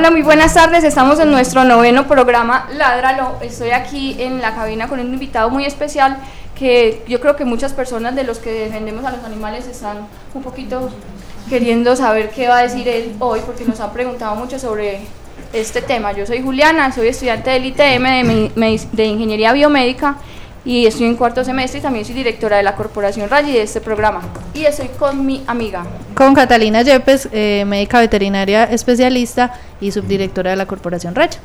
Hola, muy buenas tardes. Estamos en nuestro noveno programa Ládralo. Estoy aquí en la cabina con un invitado muy especial que yo creo que muchas personas de los que defendemos a los animales están un poquito queriendo saber qué va a decir él hoy porque nos han preguntado mucho sobre este tema. Yo soy Juliana, soy estudiante del ITM de, de Ingeniería Biomédica y estoy en cuarto semestre y también soy directora de la Corporación Rayi de este programa. Y estoy con mi amiga. Con Catalina Yepes, eh, médica veterinaria especialista y subdirectora de la Corporación Rayi.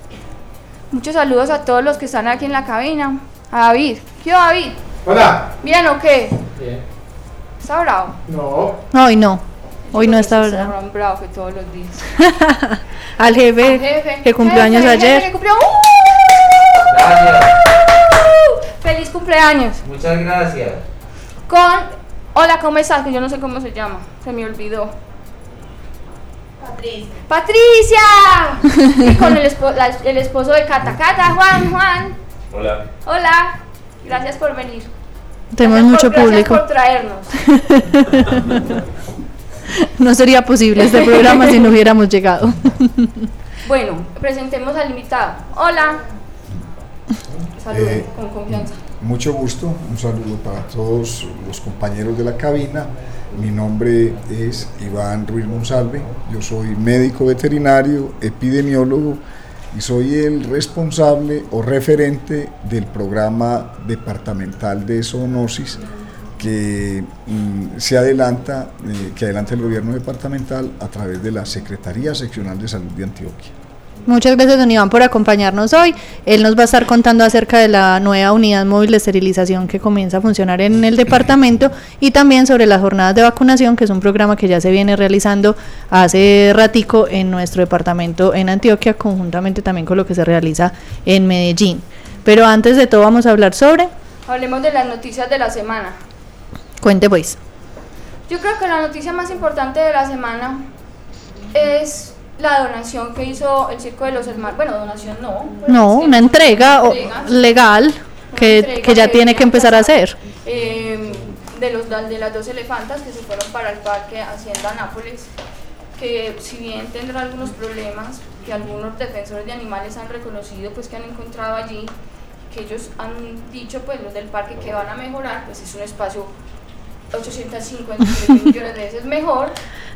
Muchos saludos a todos los que están aquí en la cabina. A David. ¿Qué va, David? Hola. ¿Bien o qué? Bien. ¿Está bravo? No. Hoy no. Hoy no está Está bravo. más bravo que todos los días. Al jefe, Al jefe. que cumplió Jefe, años jefe ayer. que cumplió- ¡Uh! Gracias. ¡Feliz cumpleaños! Muchas gracias. Con. Hola, ¿cómo estás? Que yo no sé cómo se llama. Se me olvidó. Patricia. ¡Patricia! y con el, espo- la- el esposo de Cata. Cata, Juan, Juan. Hola. Hola. Gracias por venir. Tenemos Gracias mucho por- público. Gracias por traernos. No sería posible este programa si no hubiéramos llegado. Bueno, presentemos al invitado. Hola. Saludos Eh, con confianza. Mucho gusto, un saludo para todos los compañeros de la cabina. Mi nombre es Iván Ruiz Monsalve, yo soy médico veterinario, epidemiólogo y soy el responsable o referente del programa departamental de zoonosis que mm, se adelanta, eh, que adelanta el gobierno departamental a través de la Secretaría Seccional de Salud de Antioquia. Muchas gracias, don Iván, por acompañarnos hoy. Él nos va a estar contando acerca de la nueva unidad móvil de esterilización que comienza a funcionar en el departamento y también sobre las jornadas de vacunación, que es un programa que ya se viene realizando hace ratico en nuestro departamento en Antioquia, conjuntamente también con lo que se realiza en Medellín. Pero antes de todo vamos a hablar sobre, Hablemos de las noticias de la semana. cuente pues. Yo creo que la noticia más importante de la semana es la donación que hizo el Circo de los Hermanos. Bueno, donación no. pues No, una entrega entregas, legal una que, entrega que ya tiene que empezar a hacer. eh, de, los, de las dos elefantas que se fueron para el parque Hacienda Nápoles, que si bien tendrá algunos problemas, que algunos defensores de animales han reconocido, pues que han encontrado allí, que ellos han dicho, pues los del parque que van a mejorar, pues es un espacio 853 millones de veces mejor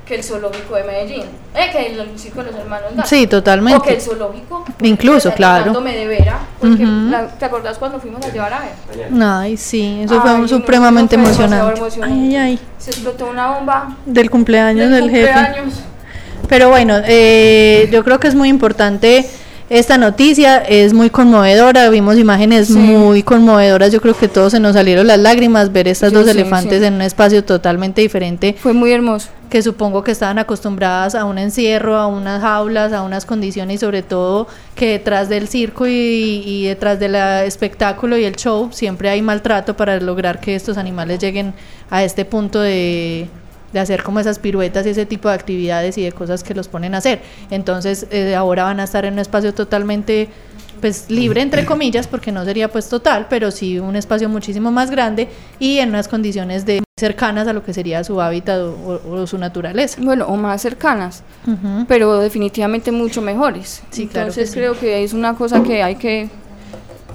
que el zoológico de Medellín, eh, que el circo de los hermanos Garza. Sí, totalmente. O que el zoológico. Incluso, claro. de vera, porque Ujú. la- ¿te acordás cuando fuimos a llevar a ver? Ay, sí, eso Ay, fue no, supremamente no, fue emocionante. Ay, emocionante. ay, ay. Se explotó una bomba Del cumpleaños del del jefe. cumpleaños. Pero bueno, eh, yo creo que es muy importante esta noticia, es muy conmovedora, vimos imágenes Sí. muy conmovedoras, yo creo que todos se nos salieron las lágrimas ver estas Sí, dos sí, elefantes en un espacio totalmente diferente Fue muy hermoso. que supongo que estaban acostumbradas a un encierro, a unas jaulas, a unas condiciones y sobre todo que detrás del circo y, y detrás del espectáculo y el show siempre hay maltrato para lograr que estos animales lleguen a este punto de, de hacer como esas piruetas y ese tipo de actividades y de cosas que los ponen a hacer. Entonces eh, ahora van a estar en un espacio totalmente pues libre entre comillas porque no sería pues total pero sí un espacio muchísimo más grande y en unas condiciones de cercanas a lo que sería su hábitat o, o- o su naturaleza Bueno, o más cercanas, pero definitivamente mucho mejores. Sí, claro que Entonces sí. creo que es una cosa que hay que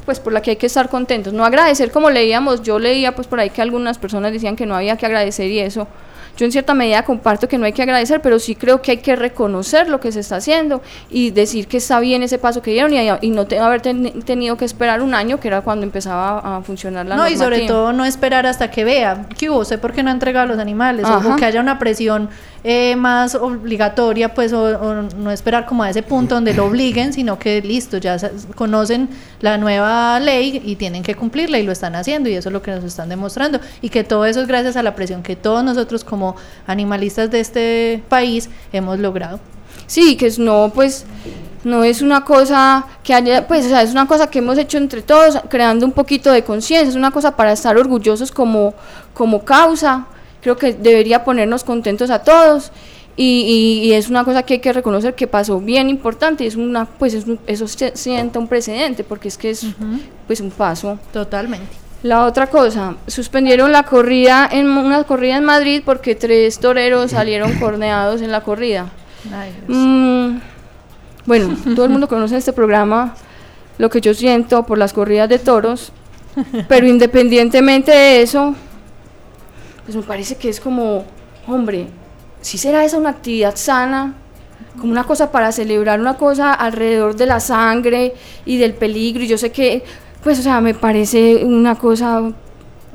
pues por la que hay que estar contentos, no agradecer como leíamos, yo leía pues por ahí que algunas personas decían que no había que agradecer y eso, yo en cierta medida comparto que no hay que agradecer, pero sí creo que hay que reconocer lo que se está haciendo y decir que está bien ese paso que dieron y, y no te- haber ten- tenido que esperar un año, que era cuando empezaba a funcionar la no y sobre todo no esperar hasta que vea que hubo sé por qué no ha entregado a los animales o- que haya una presión eh, más obligatoria pues o, o no esperar como a ese punto donde lo obliguen sino que listo ya conocen la nueva ley y tienen que cumplirla y lo están haciendo y eso es lo que nos están demostrando. Y que todo eso es gracias a la presión que todos nosotros como como animalistas de este país hemos logrado. Sí, que es no, pues no es una cosa que haya, pues, o sea, es una cosa que hemos hecho entre todos, creando un poquito de conciencia, es una cosa para estar orgullosos como, como causa, creo que debería ponernos contentos a todos. Y, y, es una cosa que hay que reconocer que pasó bien importante y es una pues es eso se sienta un precedente porque es que es pues un paso totalmente la otra cosa suspendieron la corrida en una corrida en Madrid porque tres toreros salieron corneados en la corrida. Mm, bueno todo el mundo conoce este programa lo que yo siento por las corridas de toros pero independientemente de eso pues me parece que es como hombre si será esa una actividad sana, como una cosa para celebrar una cosa alrededor de la sangre y del peligro. Y yo sé que, pues, o sea, me parece una cosa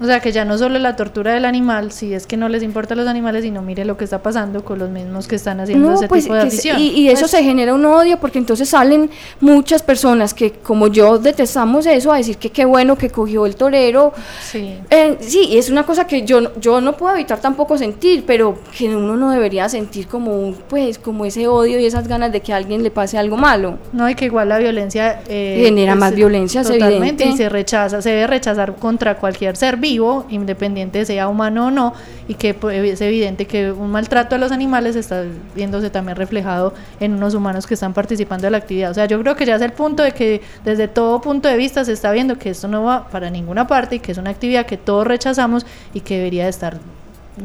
o sea, que ya no solo la tortura del animal, si es que no les importa a los animales, sino mire lo que está pasando con los mismos que están haciendo ese pues, tipo de acción. Y, eso pues se genera un odio porque entonces salen muchas personas que, como yo, detestamos eso, a decir que qué bueno que cogió el torero. Sí. Eh, sí, es una cosa que yo, yo no puedo evitar tampoco sentir, pero que uno no debería sentir como, pues, como ese odio y esas ganas de que a alguien le pase algo malo. No, y que igual la violencia... Eh, genera más violencia, totalmente, y se rechaza, se debe rechazar contra cualquier ser vivo independiente sea humano o no, y que pues, es evidente que un maltrato a los animales está viéndose también reflejado en unos humanos que están participando de la actividad. O sea, yo creo que ya es el punto de que desde todo punto de vista se está viendo que esto no va para ninguna parte y que es una actividad que todos rechazamos y que debería estar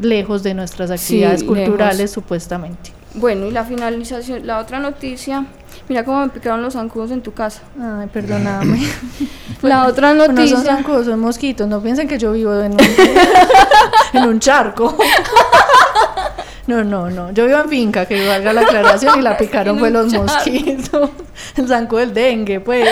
lejos de nuestras actividades culturales supuestamente. Bueno, y la finalización, la otra noticia Mira cómo me picaron los zancudos en tu casa. Ay, perdóname. La otra noticia. No son zancudos, son mosquitos. No piensen que yo vivo en un, en un charco. No, no, no. Yo vivo en finca, que valga la aclaración, y la picaron fue los mosquitos. El zancudo del dengue, pues.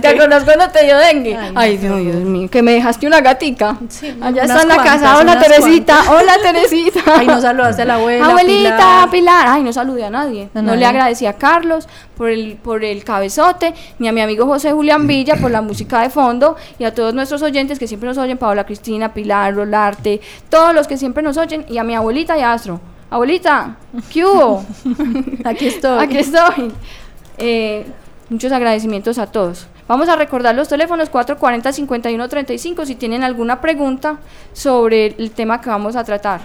¿Te acuerdas cuando te dio dengue? Ay, Dios, mío, que me dejaste una gatica. Sí, Allá está en la casa. Hola, Teresita. Hola, Teresita. Ay, no saludaste a la abuela. Abuelita, Pilar. Ay, no saludé a nadie. No, le agradecí a Carlos por el, por el cabezote, ni a mi amigo José Julián Villa por la música de fondo, y a todos nuestros oyentes que siempre nos oyen, Paola Cristina, Pilar, Rolarte, todos los que siempre nos oyen, y a mi abuelita y a Abuelita, ¿qué hubo? Aquí estoy. Aquí estoy. Eh, muchos agradecimientos a todos. Vamos a recordar los teléfonos 440-5135 si tienen alguna pregunta sobre el tema que vamos a tratar.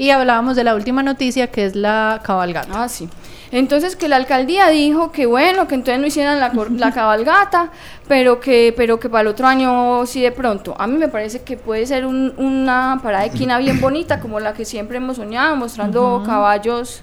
Y hablábamos de la última noticia que es la cabalgata. Ah, sí. Entonces que la alcaldía dijo que bueno, que entonces no hicieran la, la, cabalgata, pero que, pero que para el otro año sí de pronto. A mí me parece que puede ser una parada de quina bien bonita, como la que siempre hemos soñado, mostrando caballos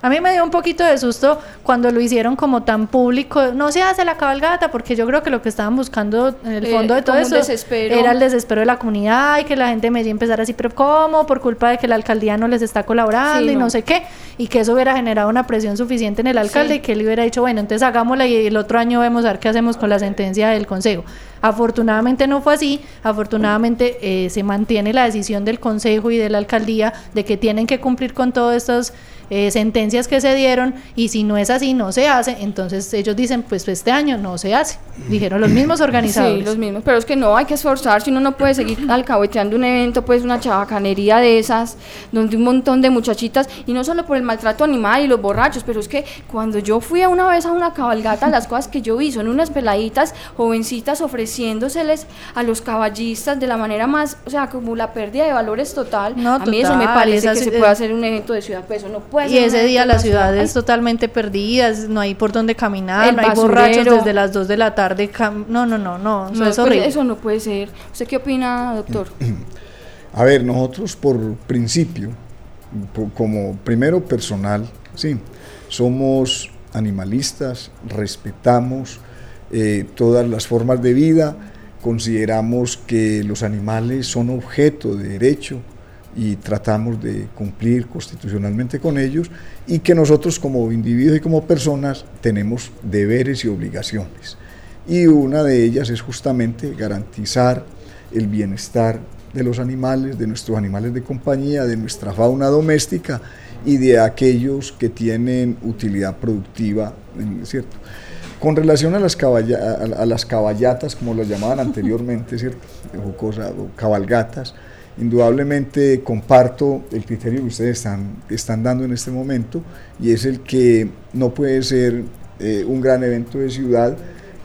a mí me dio un poquito de susto cuando lo hicieron como tan público. No se hace la cabalgata, porque yo creo que lo que estaban buscando en el fondo de todo eso era el desespero de la comunidad y que la gente me iba a empezar así, pero ¿cómo? Por culpa de que la alcaldía no les está colaborando y no. sé qué. Y que eso hubiera generado una presión suficiente en el alcalde y que él hubiera dicho, bueno, entonces hagámosla y el otro año vemos a ver qué hacemos con la sentencia del consejo. Afortunadamente no fue así, afortunadamente eh, se mantiene la decisión del consejo y de la alcaldía de que tienen que cumplir con todas estas eh, sentencias que se dieron. Y si no es así, no se hace, entonces ellos dicen, pues este año no se hace. Dijeron los mismos organizadores. Sí, los mismos, pero es que no, hay que esforzarse, uno no puede seguir alcahueteando un evento, pues una chabacanería de esas, donde un montón de muchachitas, y no solo por el maltrato animal y los borrachos, pero es que cuando yo fui a una vez a una cabalgata, las cosas que yo vi son unas peladitas jovencitas ofreciéndoseles a los caballistas de la manera más, o sea, como la pérdida de valores total. a mí eso me parece que se puede hacer un evento de ciudad, pues eso no puede y ese día la ciudad es totalmente perdida, no hay por dónde caminar, no hay borrachos desde las 2 de la tarde. No, no, no, no, eso es pues, horrible. Eso no puede ser. ¿Usted qué opina, doctor? A ver, nosotros por principio, como primero personal, sí, somos animalistas, respetamos eh, todas las formas de vida, consideramos que los animales son objeto de derecho, y tratamos de cumplir constitucionalmente con ellos y que nosotros como individuos y como personas tenemos deberes y obligaciones. Y una de ellas es justamente garantizar el bienestar de los animales, de nuestros animales de compañía, de nuestra fauna doméstica y de aquellos que tienen utilidad productiva, ¿cierto? Con relación a las, a, las caballatas, como las llamaban anteriormente, ¿cierto? O, cosa, o cabalgatas, Indudablemente comparto el criterio que ustedes están, están dando en este momento y es el que no puede ser eh, un gran evento de ciudad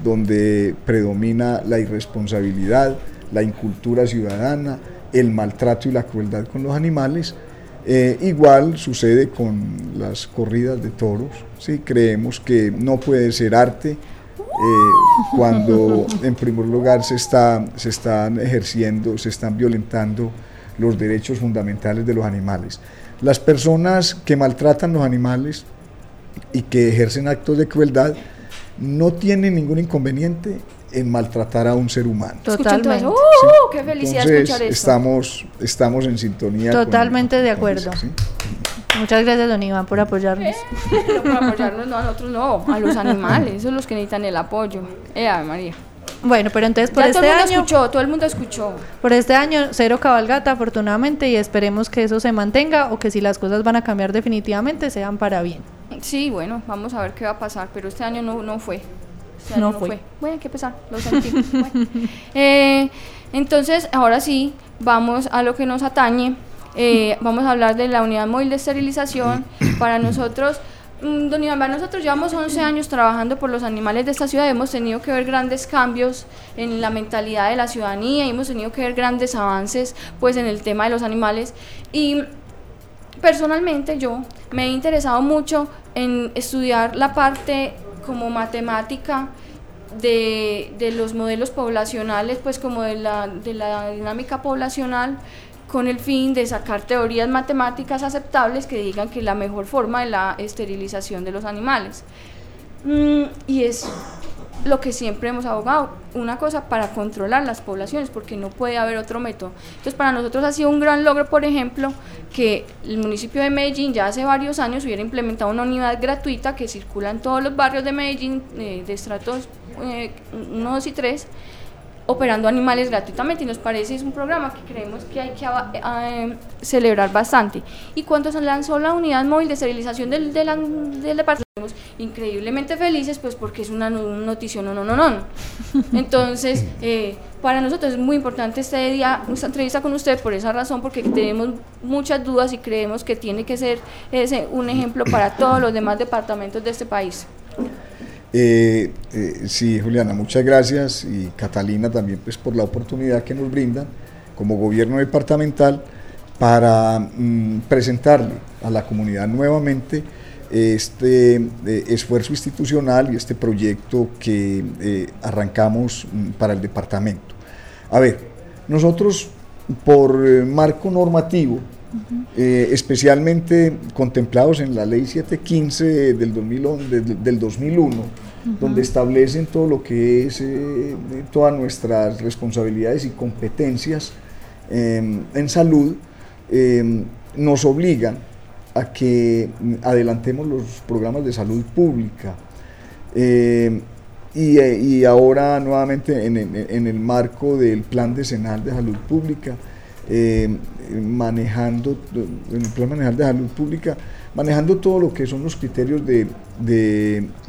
donde predomina la irresponsabilidad, la incultura ciudadana, el maltrato y la crueldad con los animales. Eh, igual sucede con las corridas de toros. ¿sí? Creemos que no puede ser arte eh, cuando en primer lugar se, está, se están ejerciendo, se están violentando los derechos fundamentales de los animales. Las personas que maltratan los animales y que ejercen actos de crueldad no tienen ningún inconveniente en maltratar a un ser humano. Totalmente. ¡Uh! ¡Qué felicidad escuchar eso! Estamos, estamos en sintonía. Totalmente de acuerdo. Muchas gracias, don Iván, por apoyarnos. Eh, por apoyarnos, no, a nosotros no, a los animales, esos son los que necesitan el apoyo. Eh, María. Bueno, pero entonces por este todo el mundo año. escuchó, todo el mundo escuchó. Por este año, cero cabalgata, afortunadamente, y esperemos que eso se mantenga o que si las cosas van a cambiar definitivamente sean para bien. Sí, bueno, vamos a ver qué va a pasar, pero este año no, no fue. Este No año fue. Bueno, que pesar, lo sentí. Bueno. Eh, entonces, ahora sí, vamos a lo que nos atañe. Eh, vamos a hablar de la unidad móvil de esterilización. Para nosotros, mm, don Iván, nosotros llevamos 11 años trabajando por los animales de esta ciudad. Hemos tenido que ver grandes cambios en la mentalidad de la ciudadanía y hemos tenido que ver grandes avances pues, en el tema de los animales. Y personalmente yo me he interesado mucho en estudiar la parte como matemática de, de los modelos poblacionales, pues como de la, de la dinámica poblacional, con el fin de sacar teorías matemáticas aceptables que digan que la mejor forma de la esterilización de los animales. Mm, y es lo que siempre hemos abogado, una cosa para controlar las poblaciones, porque no puede haber otro método. Entonces, para nosotros ha sido un gran logro, por ejemplo, que el municipio de Medellín ya hace varios años hubiera implementado una unidad gratuita que circula en todos los barrios de Medellín, eh, de estratos 1, 2 y 3, operando animales gratuitamente y nos parece es un programa que creemos que hay que ava- eh, celebrar bastante. Y cuando se lanzó la unidad móvil de esterilización del, del, del departamento, increíblemente felices pues porque es una no- noticia no, no, no, no. Entonces, eh, para nosotros es muy importante este día, esta entrevista con usted por esa razón, porque tenemos muchas dudas y creemos que tiene que ser ese un ejemplo para todos los demás departamentos de este país. Eh, eh, sí, Juliana, muchas gracias y Catalina también pues por la oportunidad que nos brindan como gobierno departamental para mm, presentarle a la comunidad nuevamente este eh, esfuerzo institucional y este proyecto que arrancamos mm, para el departamento. A ver, nosotros por marco normativo, eh, especialmente contemplados en la ley 715 del, 2011, del, del 2001, donde establecen todo lo que es eh, todas nuestras responsabilidades y competencias eh, en salud, eh, nos obligan a que adelantemos los programas de salud pública. Y, eh, y ahora nuevamente en, en- en el marco del plan decenal de salud pública, eh, manejando, en el plan de salud pública, manejando todo lo que son los criterios de,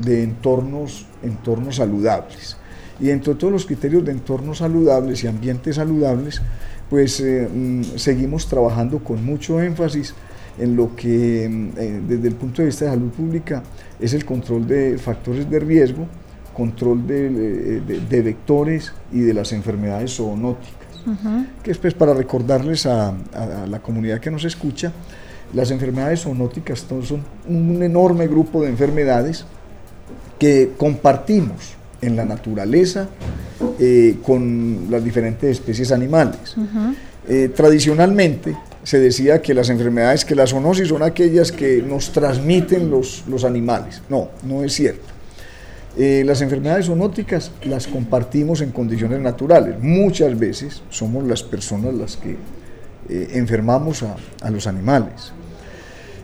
entornos, entornos saludables. Y dentro de todos los criterios de entornos saludables y ambientes saludables, pues eh, mm, seguimos trabajando con mucho énfasis en lo que mm, eh, desde el punto de vista de salud pública es el control de factores de riesgo, control de, de- de vectores y de las enfermedades zoonóticas. Que es pues para recordarles a, a- a la comunidad que nos escucha, las enfermedades zoonóticas son un enorme grupo de enfermedades que compartimos en la naturaleza eh, con las diferentes especies animales. Eh, tradicionalmente se decía que las enfermedades, que las zoonosis son aquellas que nos transmiten los, los animales. No, no es cierto. Eh, las enfermedades zoonóticas las compartimos en condiciones naturales. Muchas veces somos las personas las que eh, enfermamos a, a los animales.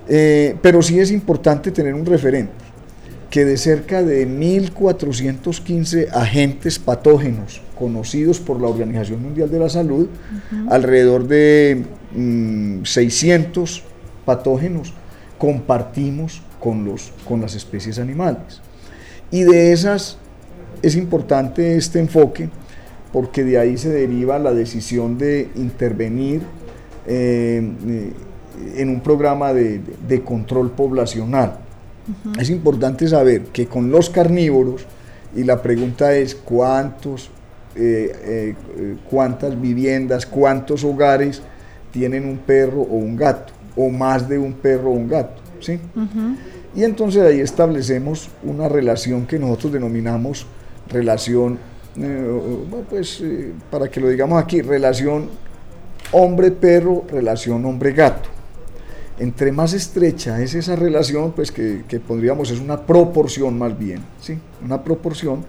Eh, pero sí es importante tener un referente, que de cerca de 1.415 agentes patógenos conocidos por la Organización Mundial de la Salud, alrededor de mm, 600 patógenos compartimos con, los, con las especies animales. Y de esas es importante este enfoque porque de ahí se deriva la decisión de intervenir en un programa de, control poblacional. Es importante saber que con los carnívoros, y la pregunta es cuántos, cuántas viviendas, cuántos hogares tienen un perro o un gato, o más de un perro o un gato. ¿sí? Y entonces ahí establecemos una relación que nosotros denominamos relación, eh, pues eh, para que lo digamos aquí, relación hombre-perro, relación hombre-gato. Entre más estrecha es esa relación, pues que, que pondríamos, es una proporción más bien, ¿sí? Una proporción,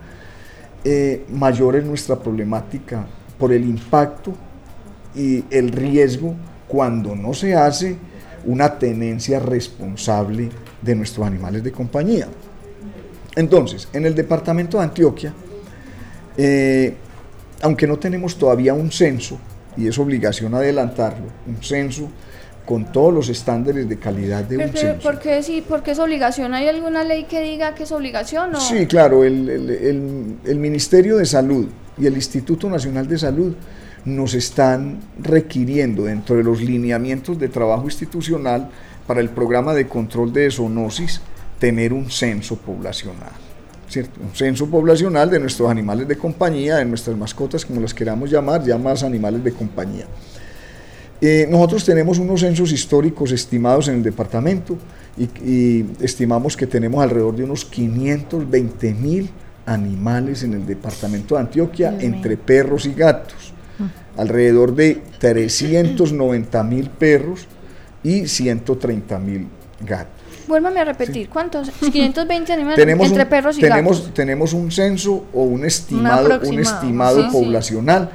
eh, mayor es nuestra problemática por el impacto y el riesgo cuando no se hace una tenencia responsable de nuestros animales de compañía. Entonces, en el departamento de Antioquia, eh, aunque no tenemos todavía un censo, y es obligación adelantarlo, un censo con todos los estándares de calidad de un censo. ¿Por qué, sí, es obligación? ¿Hay alguna ley que diga que es obligación? Sí, claro, el, el Ministerio de Salud y el Instituto Nacional de Salud nos están requiriendo dentro de los lineamientos de trabajo institucional para el programa de control de zoonosis tener un censo poblacional. ¿cierto? Un censo poblacional de nuestros animales de compañía, de nuestras mascotas, como las queramos llamar, ya más animales de compañía. Eh, nosotros tenemos unos censos históricos estimados en el departamento y, estimamos que tenemos alrededor de unos 520 mil animales en el departamento de Antioquia, entre perros y gatos alrededor de 390 mil perros y 130 mil gatos. Vuélvame a repetir, ¿cuántos? 520 animales entre perros y tenemos, gatos. Tenemos un censo o un estimado, un estimado poblacional.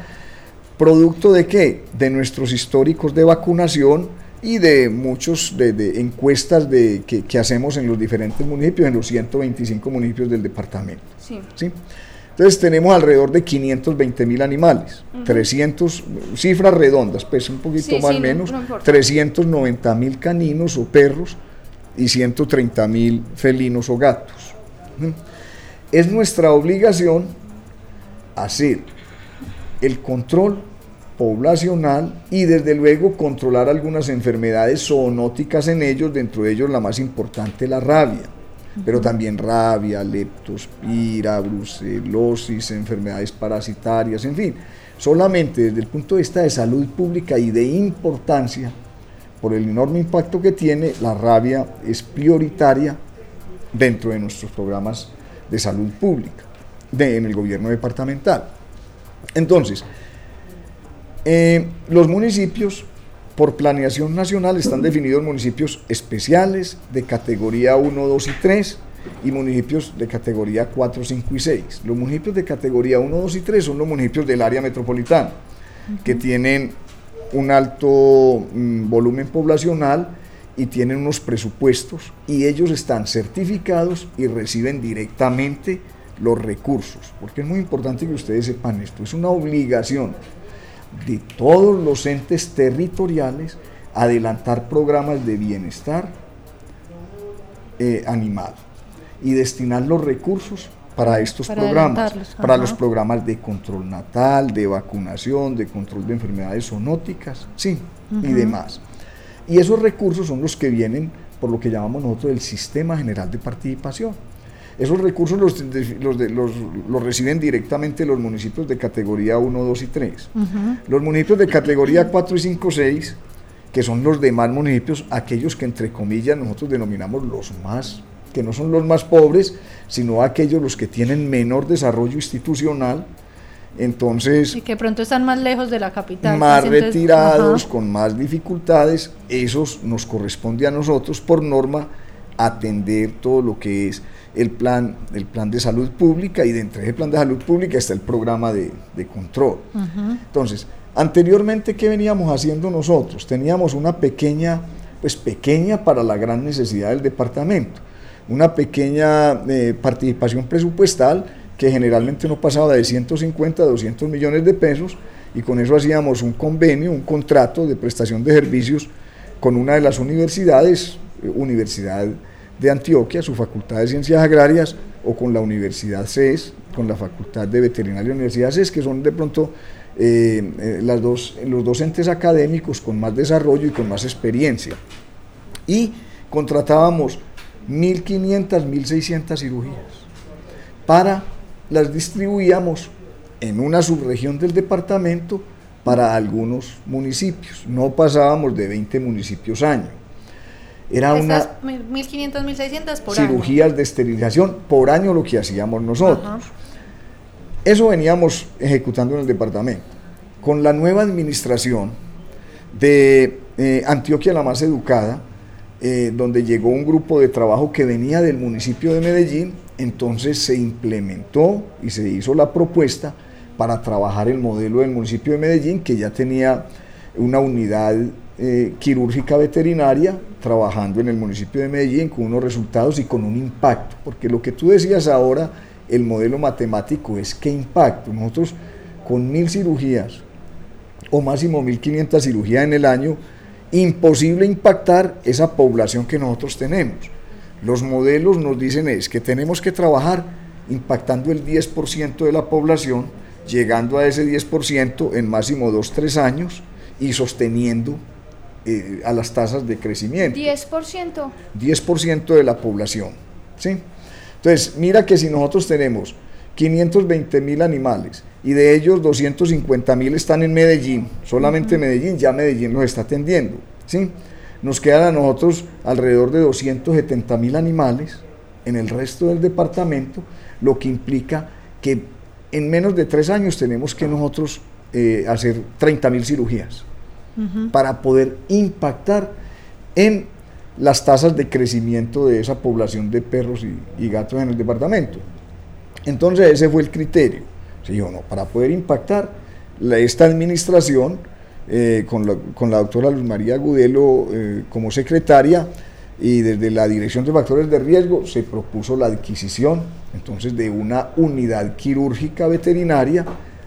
¿Producto de qué? De nuestros históricos de vacunación y de muchos de, encuestas de, que, que, hacemos en los diferentes municipios, en los 125 municipios del departamento. Sí. Entonces tenemos alrededor de 520 mil animales, 300, cifras redondas, pues un poquito más o menos, 390 mil caninos o perros y 130 mil felinos o gatos. Es nuestra obligación hacer el control poblacional y desde luego controlar algunas enfermedades zoonóticas en ellos, dentro de ellos la más importante la rabia pero también rabia, leptospira, brucelosis, enfermedades parasitarias, en fin. Solamente desde el punto de vista de salud pública y de importancia, por el enorme impacto que tiene, la rabia es prioritaria dentro de nuestros programas de salud pública en el gobierno departamental. Entonces, eh, los municipios por planeación nacional están definidos municipios especiales de categoría 1, 2 y 3 y municipios de categoría 4, 5 y 6. Los municipios de categoría 1, 2 y 3 son los municipios del área metropolitana, que tienen un alto mm, volumen poblacional y tienen unos presupuestos y ellos están certificados y reciben directamente los recursos, porque es muy importante que ustedes sepan esto, es una obligación de todos los entes territoriales adelantar programas de bienestar eh, animal y destinar los recursos para estos programas, para los programas de control natal, de vacunación, de control de enfermedades zoonóticas, sí, y demás. Y esos recursos son los que vienen por lo que llamamos nosotros el Sistema General de Participación. Esos recursos los, los, reciben directamente los municipios de categoría 1, 2 y 3. Los municipios de categoría 4 y 5, 6, que son los demás municipios, aquellos que entre comillas nosotros denominamos los más, que no son los más pobres, sino aquellos los que tienen menor desarrollo institucional, entonces... Y que pronto están más lejos de la capital. Más retirados, con más dificultades, esos nos corresponde a nosotros por norma atender todo lo que es el plan, el plan de salud pública y dentro de ese plan de salud pública está el programa de, control. Entonces, anteriormente, ¿qué veníamos haciendo nosotros? Teníamos una pequeña, pues pequeña para la gran necesidad del departamento, una pequeña eh, participación presupuestal que generalmente no pasaba de 150 a 200 millones de pesos y con eso hacíamos un convenio, un contrato de prestación de servicios con una de las universidades, eh, Universidad de Antioquia, su Facultad de Ciencias Agrarias, o con la Universidad CES, con la Facultad de Veterinaria la Universidad es que son de pronto eh, eh, las dos, los académicos con más desarrollo y con más experiencia. Y contratábamos 1.500, 1.600 cirugías para las distribuíamos en una subregión del departamento para algunos municipios. No pasábamos de 20 municipios año. Era una 1500, 1600 por cirugías de esterilización por año lo que hacíamos nosotros. Eso veníamos ejecutando en el departamento. Con la nueva administración de eh, Antioquia la más educada, eh, donde llegó un grupo de trabajo que venía del municipio de Medellín, entonces se implementó y se hizo la propuesta para trabajar el modelo del municipio de Medellín, que ya tenía una unidad eh, quirúrgica veterinaria trabajando en el municipio de Medellín con unos resultados y con un impacto, porque lo que tú decías ahora, el modelo matemático es qué impacto. Nosotros con mil cirugías o máximo 1500 cirugías en el año, imposible impactar esa población que nosotros tenemos. Los modelos nos dicen es que tenemos que trabajar impactando el 10% de la población, llegando a ese 10% en máximo 2-3 años y sosteniendo eh, a las tasas de crecimiento. 10%. 10% de la población. ¿sí? Entonces, mira que si nosotros tenemos 520 mil animales y de ellos 250 mil están en Medellín, solamente Medellín, ya Medellín los está atendiendo. ¿sí? Nos quedan a nosotros alrededor de 270 mil animales en el resto del departamento, lo que implica que en menos de tres años tenemos que nosotros eh, hacer 30 mil cirugías para poder impactar en las tasas de crecimiento de esa población de perros y, gatos en el departamento. Entonces ese fue el criterio. Se dijo, no, para poder impactar, esta administración, eh, con, la, doctora Luz María Gudelo eh, como secretaria, y desde la Dirección de Factores de Riesgo se propuso la adquisición entonces de una unidad quirúrgica veterinaria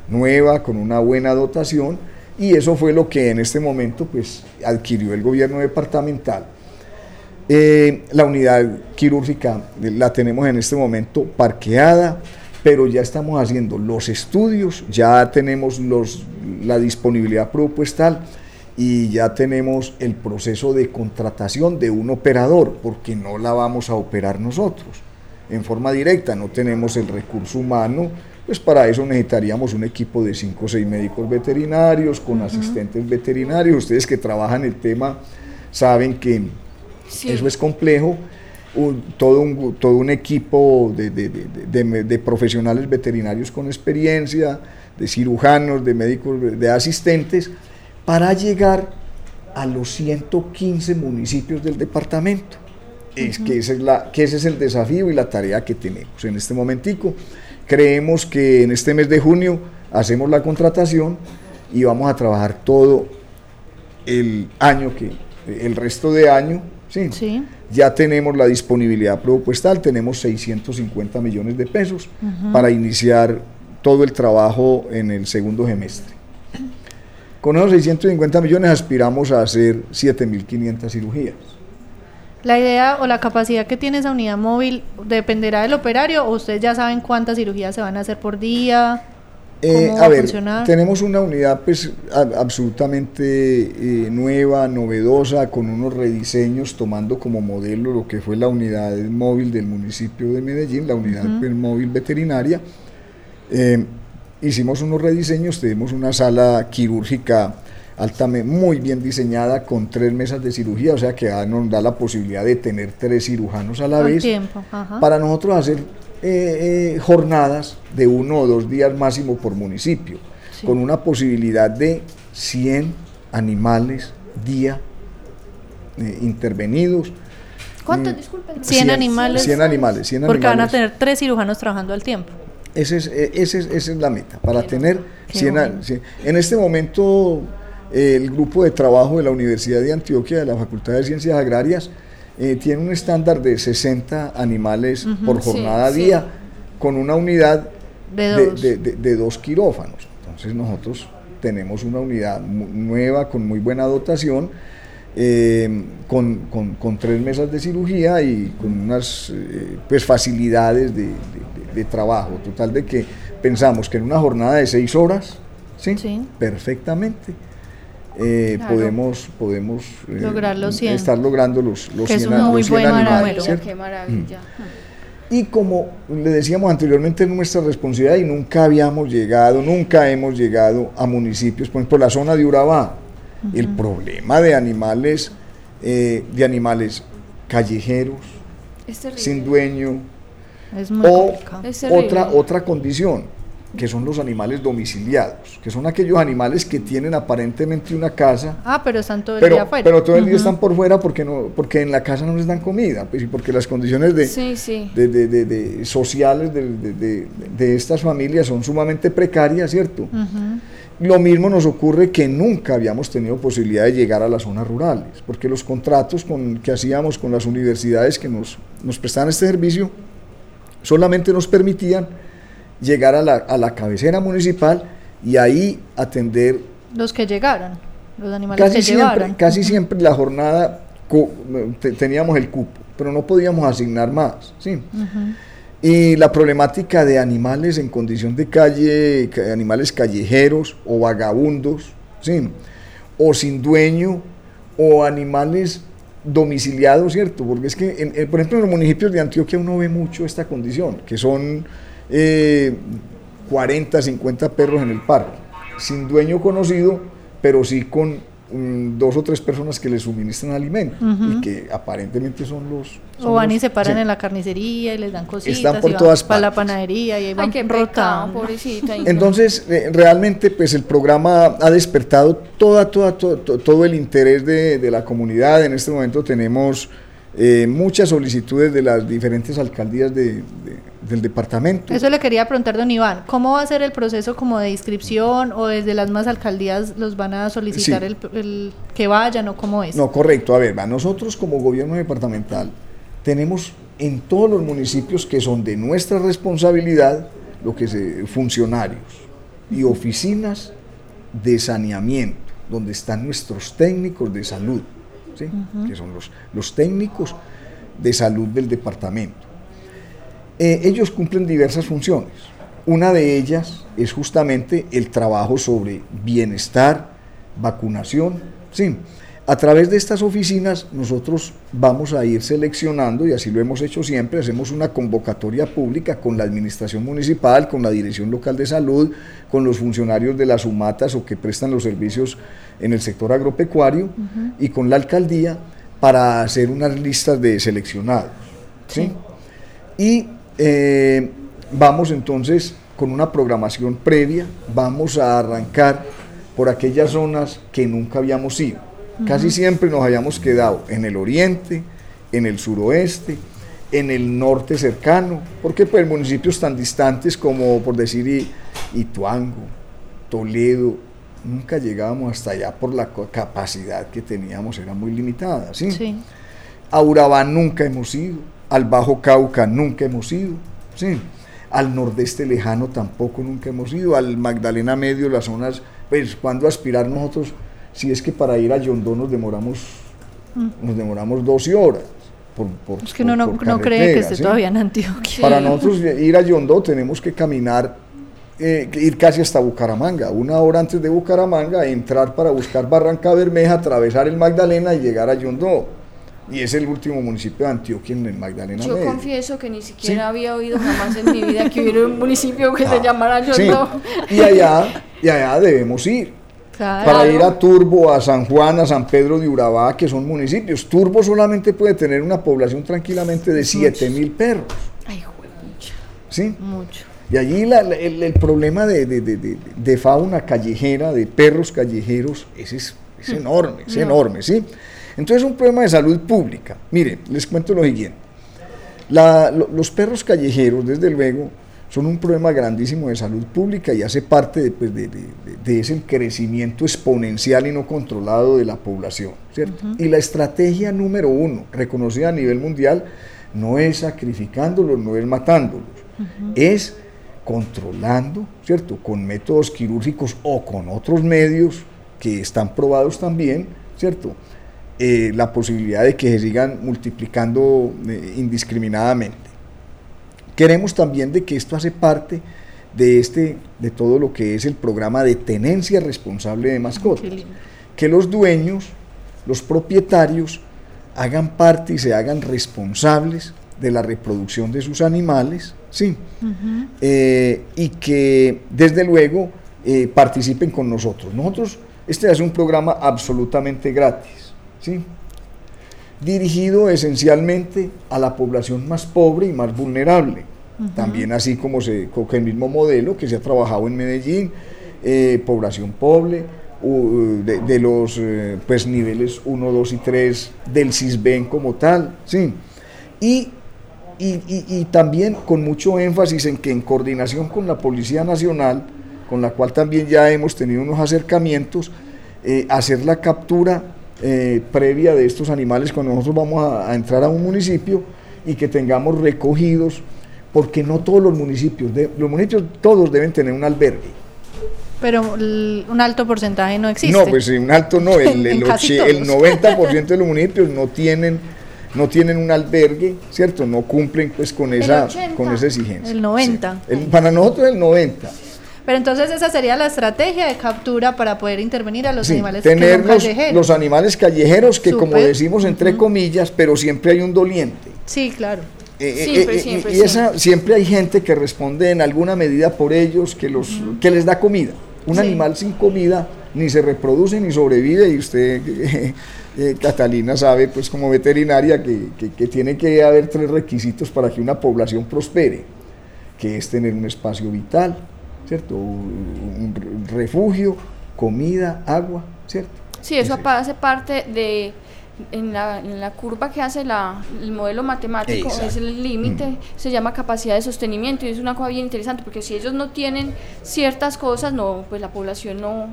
nueva, con una buena dotación, y eso fue lo que en este momento pues, adquirió el gobierno departamental. Eh, la unidad quirúrgica la tenemos en este momento parqueada, pero ya estamos haciendo los estudios, ya tenemos los, la disponibilidad propuestal y ya tenemos el proceso de contratación de un operador, porque no la vamos a operar nosotros en forma directa, no tenemos el recurso humano pues para eso necesitaríamos un equipo de 5 o 6 médicos veterinarios, con asistentes veterinarios. Ustedes que trabajan el tema saben que eso es complejo. todo, un, todo un equipo de, profesionales veterinarios con experiencia, de cirujanos, de médicos, de asistentes, para llegar a los 115 municipios del departamento. Es que, ese es la, que ese es el desafío y la tarea que tenemos en este momentico. Creemos que en este mes de junio hacemos la contratación y vamos a trabajar todo el año que, el resto de año, ¿sí? Ya tenemos la disponibilidad propuestal, tenemos 650 millones de pesos para iniciar todo el trabajo en el segundo semestre. Con esos 650 millones aspiramos a hacer 7.500 cirugías. La idea o la capacidad que tiene esa unidad móvil dependerá del operario o ustedes ya saben cuántas cirugías se van a hacer por día. Eh, a ver, tenemos una unidad pues absolutamente eh, nueva, novedosa, con unos rediseños, tomando como modelo lo que fue la unidad móvil del municipio de Medellín, la unidad pues, móvil veterinaria. Eh, hicimos unos rediseños, tenemos una sala quirúrgica altamente, muy bien diseñada con tres mesas de cirugía, o sea que nos da la posibilidad de tener tres cirujanos a la vez para nosotros hacer eh, eh, jornadas de uno o dos días máximo por municipio, con una posibilidad de 100 animales día eh, intervenidos. ¿Cuántos? Mm, Disculpen. 100, animales. 100 animales. 100 porque van a tener tres cirujanos trabajando al tiempo. Ese es, esa es la meta, para tener 100, 100, En este momento el grupo de trabajo de la Universidad de Antioquia, de la Facultad de Ciencias Agrarias, eh, tiene un estándar de 60 animales por jornada día, con una unidad de dos. quirófanos. Entonces nosotros tenemos una unidad nueva con muy buena dotación, eh, con, tres mesas de cirugía y con unas eh, pues facilidades de, de trabajo, total de que pensamos que en una jornada de seis horas, ¿sí? Perfectamente. Eh, podemos podemos eh, Lograr los 100. estar logrando los, los, 100, animales. Qué maravilla. Mm. Y como le decíamos anteriormente, es nuestra responsabilidad y nunca habíamos llegado, nunca hemos llegado a municipios, por ejemplo, la zona de Urabá, el problema de animales, eh, de animales callejeros, sin dueño, o otra, otra condición, que son los animales domiciliados, que son aquellos animales que tienen aparentemente una casa. Ah, pero están todo el día afuera. Pero todo el día están por fuera porque no, porque en la casa no les dan comida, pues, y porque las condiciones de, de, sociales de, estas familias son sumamente precarias, ¿cierto? Lo mismo nos ocurre que nunca habíamos tenido posibilidad de llegar a las zonas rurales, porque los contratos con, que hacíamos con las universidades que nos, nos prestaban este servicio solamente nos permitían llegar a la, a la cabecera municipal y ahí atender... Los que llegaran, los animales casi que siempre, Casi siempre la jornada teníamos el cupo, pero no podíamos asignar más. ¿sí? Y la problemática de animales en condición de calle, animales callejeros o vagabundos, ¿sí? o sin dueño, o animales domiciliados, ¿cierto? Porque es que, por ejemplo, en los municipios de Antioquia uno ve mucho esta condición, que son 40, eh, 50 perros en el parque, sin dueño conocido, pero sí con dos o tres personas que le suministran alimento y que aparentemente son los... o van y se paran en la carnicería y les dan cositas. Están por todas Para la panadería y ahí van rotando. Entonces, eh, realmente pues el programa ha despertado toda, toda, todo el interés de, de la comunidad. En este momento tenemos eh, muchas solicitudes de las diferentes alcaldías de, del departamento. Eso le quería preguntar, don Iván, ¿cómo va a ser el proceso como de inscripción o desde las más alcaldías los van a solicitar el, que vayan o cómo es? No, correcto. A ver, nosotros como gobierno departamental tenemos en todos los municipios que son de nuestra responsabilidad lo que es funcionarios y oficinas de saneamiento, donde están nuestros técnicos de salud que son los, los técnicos de salud del departamento. Eh, ellos cumplen diversas funciones. Una de ellas es justamente el trabajo sobre bienestar, vacunación. Sí. A través de estas oficinas nosotros vamos a ir seleccionando, y así lo hemos hecho siempre, hacemos una convocatoria pública con la administración municipal, con la dirección local de salud, con los funcionarios de las humatas o que prestan los servicios en el sector agropecuario y con la alcaldía para hacer unas listas de seleccionados. ¿sí? Y eh, vamos entonces con una programación previa, vamos a arrancar por aquellas zonas que nunca habíamos ido. Casi siempre nos habíamos quedado en el oriente, en el suroeste, en el norte cercano, porque pues municipios tan distantes como por decir Ituango, Toledo, nunca llegábamos hasta allá por la capacidad que teníamos, era muy limitada. ¿sí? A Urabá nunca hemos ido, al Bajo Cauca nunca hemos ido, ¿sí? al nordeste lejano tampoco nunca hemos ido, al Magdalena Medio, las zonas, pues cuando aspirar nosotros, si es que para ir a Yondó nos demoramos, mm. nos demoramos 12 horas. Por, es que uno no, no cree que esté todavía en Antioquia. Para nosotros ir a Yondó tenemos que caminar eh, ir casi hasta Bucaramanga, una hora antes de Bucaramanga, entrar para buscar Barranca Bermeja, atravesar el Magdalena y llegar a Yondó. Y es el último municipio de Antioquia en el Magdalena. Yo confieso que ni siquiera había oído jamás en mi vida que hubiera un municipio que se ah, llamara Yondó. Y, allá, y allá debemos ir. Para ir a Turbo, a San Juan, a San Pedro de Urabá, que son municipios. Turbo solamente puede tener una población tranquilamente de 7 mil perros. Ay, joder, mucho. ¿Sí? Mucho. Y allí el, problema de, fauna callejera, de perros callejeros, ese es, mm. enorme, es enorme, ¿sí? Entonces es un problema de salud pública. Miren, les cuento lo siguiente. los perros callejeros, desde luego, son un problema grandísimo de salud pública y hace parte pues, de, ese crecimiento exponencial y no controlado de la población. ¿cierto? Y la estrategia número uno, reconocida a nivel mundial, no es sacrificándolos, no es matándolos, es controlando, ¿cierto? Con métodos quirúrgicos o con otros medios que están probados también, ¿cierto? Eh, la posibilidad de que se sigan multiplicando eh, indiscriminadamente. Queremos también de que esto hace parte de, este, de todo lo que es el programa de tenencia responsable de mascotas. Que los dueños, los propietarios, hagan parte y se hagan responsables de la reproducción de sus animales, ¿sí? Eh, y que desde luego eh, participen con nosotros. Nosotros, este es un programa absolutamente gratis, ¿sí? dirigido esencialmente a la población más pobre y más vulnerable. También así como se con el mismo modelo que se ha trabajado en Medellín, eh, población pobre, de, los eh, pues, niveles 1, 2 y 3 del CISBEN como tal, ¿sí? Y, y, también con mucho énfasis en que en coordinación con la Policía Nacional, con la cual también ya hemos tenido unos acercamientos, eh, hacer la captura eh, previa de estos animales cuando nosotros vamos a, entrar a un municipio y que tengamos recogidos, porque no todos los municipios, los municipios todos deben tener un albergue. Pero un alto porcentaje no existe. No, pues un alto no, el, el, 90% de los municipios no tienen no tienen un albergue, ¿cierto? No cumplen pues con esa, con esa exigencia. El 90. para nosotros el 90. Pero entonces esa sería la estrategia de captura para poder intervenir a los animales tener los, callejeros. los animales callejeros que como decimos entre comillas, pero siempre hay un doliente. Sí, claro. Eh, eh, siempre, eh, siempre, y esa, siempre hay gente que responde en alguna medida por ellos, que, los, que les da comida. Un animal sin comida ni se reproduce ni sobrevive y usted, Catalina, sabe pues como veterinaria que, que tiene que haber tres requisitos para que una población prospere, que es tener un espacio vital, ¿cierto? Un refugio, comida, agua, ¿cierto? Sí, eso hace parte de, en la, en la, curva que hace la, el modelo matemático, es el límite, mm. se llama capacidad de sostenimiento y es una cosa bien interesante porque si ellos no tienen ciertas cosas, no, pues la población no...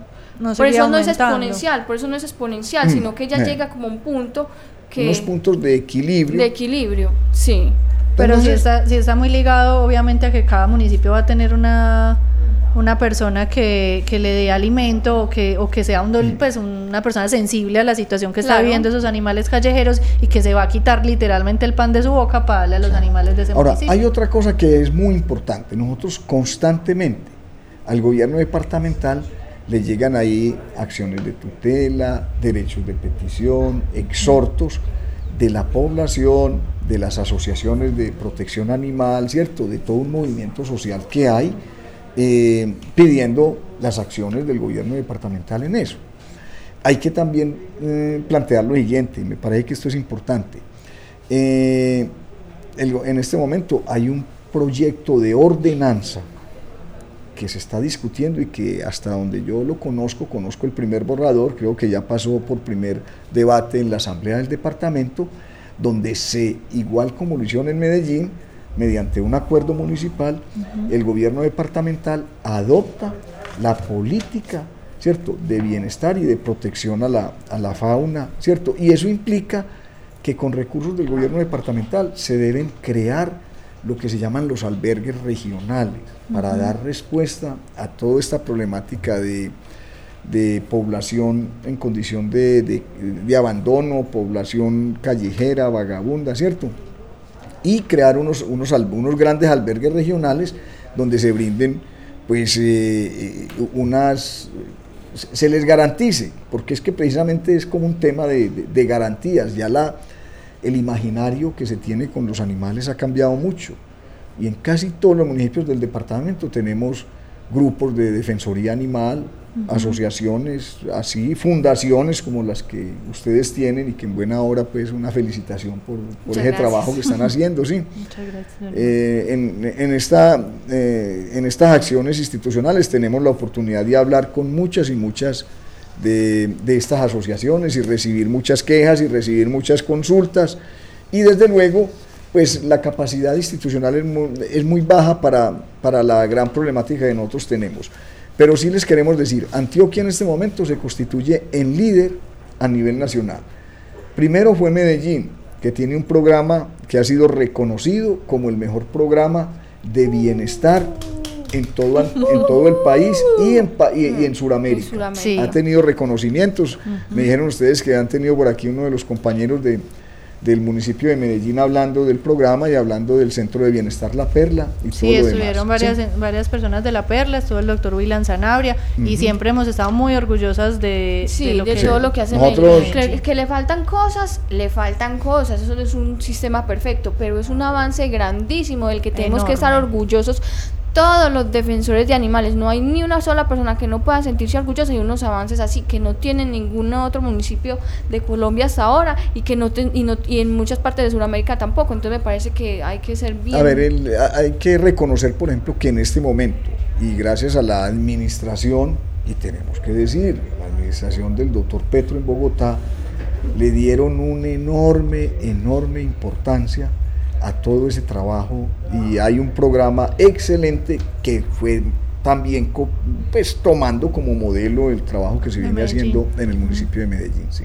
por eso no es exponencial, por eso no es exponencial, mm. sino que ya llega como un punto que... Unos puntos de equilibrio. De equilibrio, sí. Pero si está, si está muy ligado, obviamente, a que cada municipio va a tener una una persona que, que, le dé alimento o que, o que sea un, mm. pues, una persona sensible a la situación que está viviendo esos animales callejeros y que se va a quitar literalmente el pan de su boca para darle a los animales de ese Ahora, hay otra cosa que es muy importante. Nosotros constantemente al gobierno departamental le llegan ahí acciones de tutela, derechos de petición, exhortos de la población, de las asociaciones de protección animal, ¿cierto? De todo un movimiento social que hay eh, pidiendo las acciones del gobierno departamental en eso. Hay que también eh, plantear lo siguiente, y me parece que esto es importante. Eh, en este momento hay un proyecto de ordenanza que se está discutiendo y que hasta donde yo lo conozco, conozco el primer borrador, creo que ya pasó por primer debate en la Asamblea del Departamento, donde se, igual como lo hicieron en Medellín, mediante un acuerdo municipal, el gobierno departamental adopta la política, ¿cierto?, de bienestar y de protección a la, a la fauna, ¿cierto? Y eso implica que con recursos del gobierno departamental se deben crear lo que se llaman los albergues regionales para dar respuesta a toda esta problemática de, de población en condición de, de, de, abandono, población callejera, vagabunda, ¿cierto? y crear unos, unos, unos grandes albergues regionales donde se brinden pues eh, eh, unas se les garantice, porque es que precisamente es como un tema de, garantías, ya la, el imaginario que se tiene con los animales ha cambiado mucho y en casi todos los municipios del departamento tenemos grupos de defensoría animal, asociaciones, así, fundaciones como las que ustedes tienen y que en buena hora, pues una felicitación por, ese trabajo que están haciendo, sí. Muchas gracias. Eh, en, esta, eh, en estas acciones institucionales tenemos la oportunidad de hablar con muchas y muchas de, estas asociaciones y recibir muchas quejas y recibir muchas consultas y desde luego pues la capacidad institucional es muy, es muy baja para, para la gran problemática que nosotros tenemos. Pero sí les queremos decir, Antioquia en este momento se constituye en líder a nivel nacional. Primero fue Medellín, que tiene un programa que ha sido reconocido como el mejor programa de bienestar en todo, en todo el país y en, y, en Sudamérica. Ha tenido reconocimientos. Me dijeron ustedes que han tenido por aquí uno de los compañeros de, del municipio de Medellín hablando del programa y hablando del Centro de Bienestar La Perla y sí, todo lo estuvieron varias, varias personas de La Perla, estuvo el doctor Willan Sanabria y siempre hemos estado muy orgullosas de, lo que, todo lo que hacen Nosotros, que, que, le faltan cosas, le faltan cosas, eso no es un sistema perfecto, pero es un avance grandísimo del que tenemos que estar orgullosos todos los defensores de animales. No hay ni una sola persona que no pueda sentirse orgullosa de unos avances así que no tiene ningún otro municipio de Colombia hasta ahora y que no, y, no y en muchas partes de Sudamérica tampoco. Entonces me parece que hay que ser bien. A ver, hay que reconocer, por ejemplo, que en este momento y gracias a la administración y tenemos que decir, la administración del doctor Petro en Bogotá le dieron una enorme, enorme importancia a todo ese trabajo y hay un programa excelente que fue también pues, tomando como modelo el trabajo que se viene haciendo en el municipio de Medellín. Sí.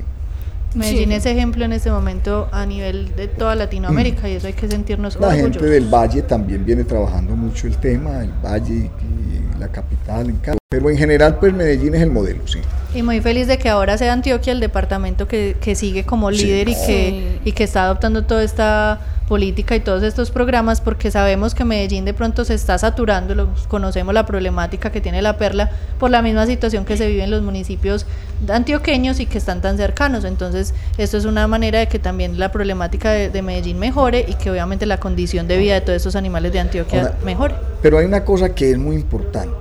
Medellín es ejemplo en este momento a nivel de toda Latinoamérica y eso hay que sentirnos La gente del Valle también viene trabajando mucho el tema, el Valle y la capital, en pero en general pues Medellín es el modelo, sí. Y muy feliz de que ahora sea Antioquia el departamento que, que sigue como líder y, que, y que está adoptando toda esta política y todos estos programas porque sabemos que Medellín de pronto se está saturando, conocemos la problemática que tiene la perla por la misma situación que se vive en los municipios antioqueños y que están tan cercanos. Entonces, esto es una manera de que también la problemática de, Medellín mejore y que obviamente la condición de vida de todos estos animales de Antioquia mejore. Pero hay una cosa que es muy importante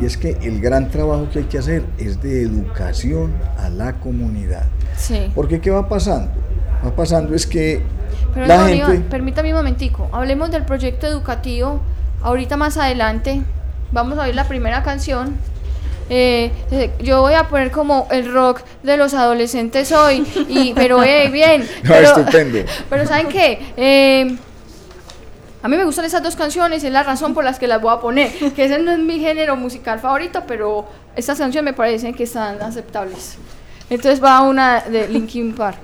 y es que el gran trabajo que hay que hacer es de educación a la comunidad. Sí. Porque ¿qué va pasando? Va pasando es que pero la gente... permítame un momentico, hablemos del proyecto educativo. Ahorita más adelante vamos a oír la primera canción. Eh, eh, yo voy a poner como el rock de los adolescentes hoy, y, pero eh, bien. pero, estupendo. Pero ¿saben qué? Eh, a mí me gustan esas dos canciones, es la razón por las que las voy a poner. Que ese no es mi género musical favorito, pero estas canciones me parecen que están aceptables. Entonces va una de Linkin Park.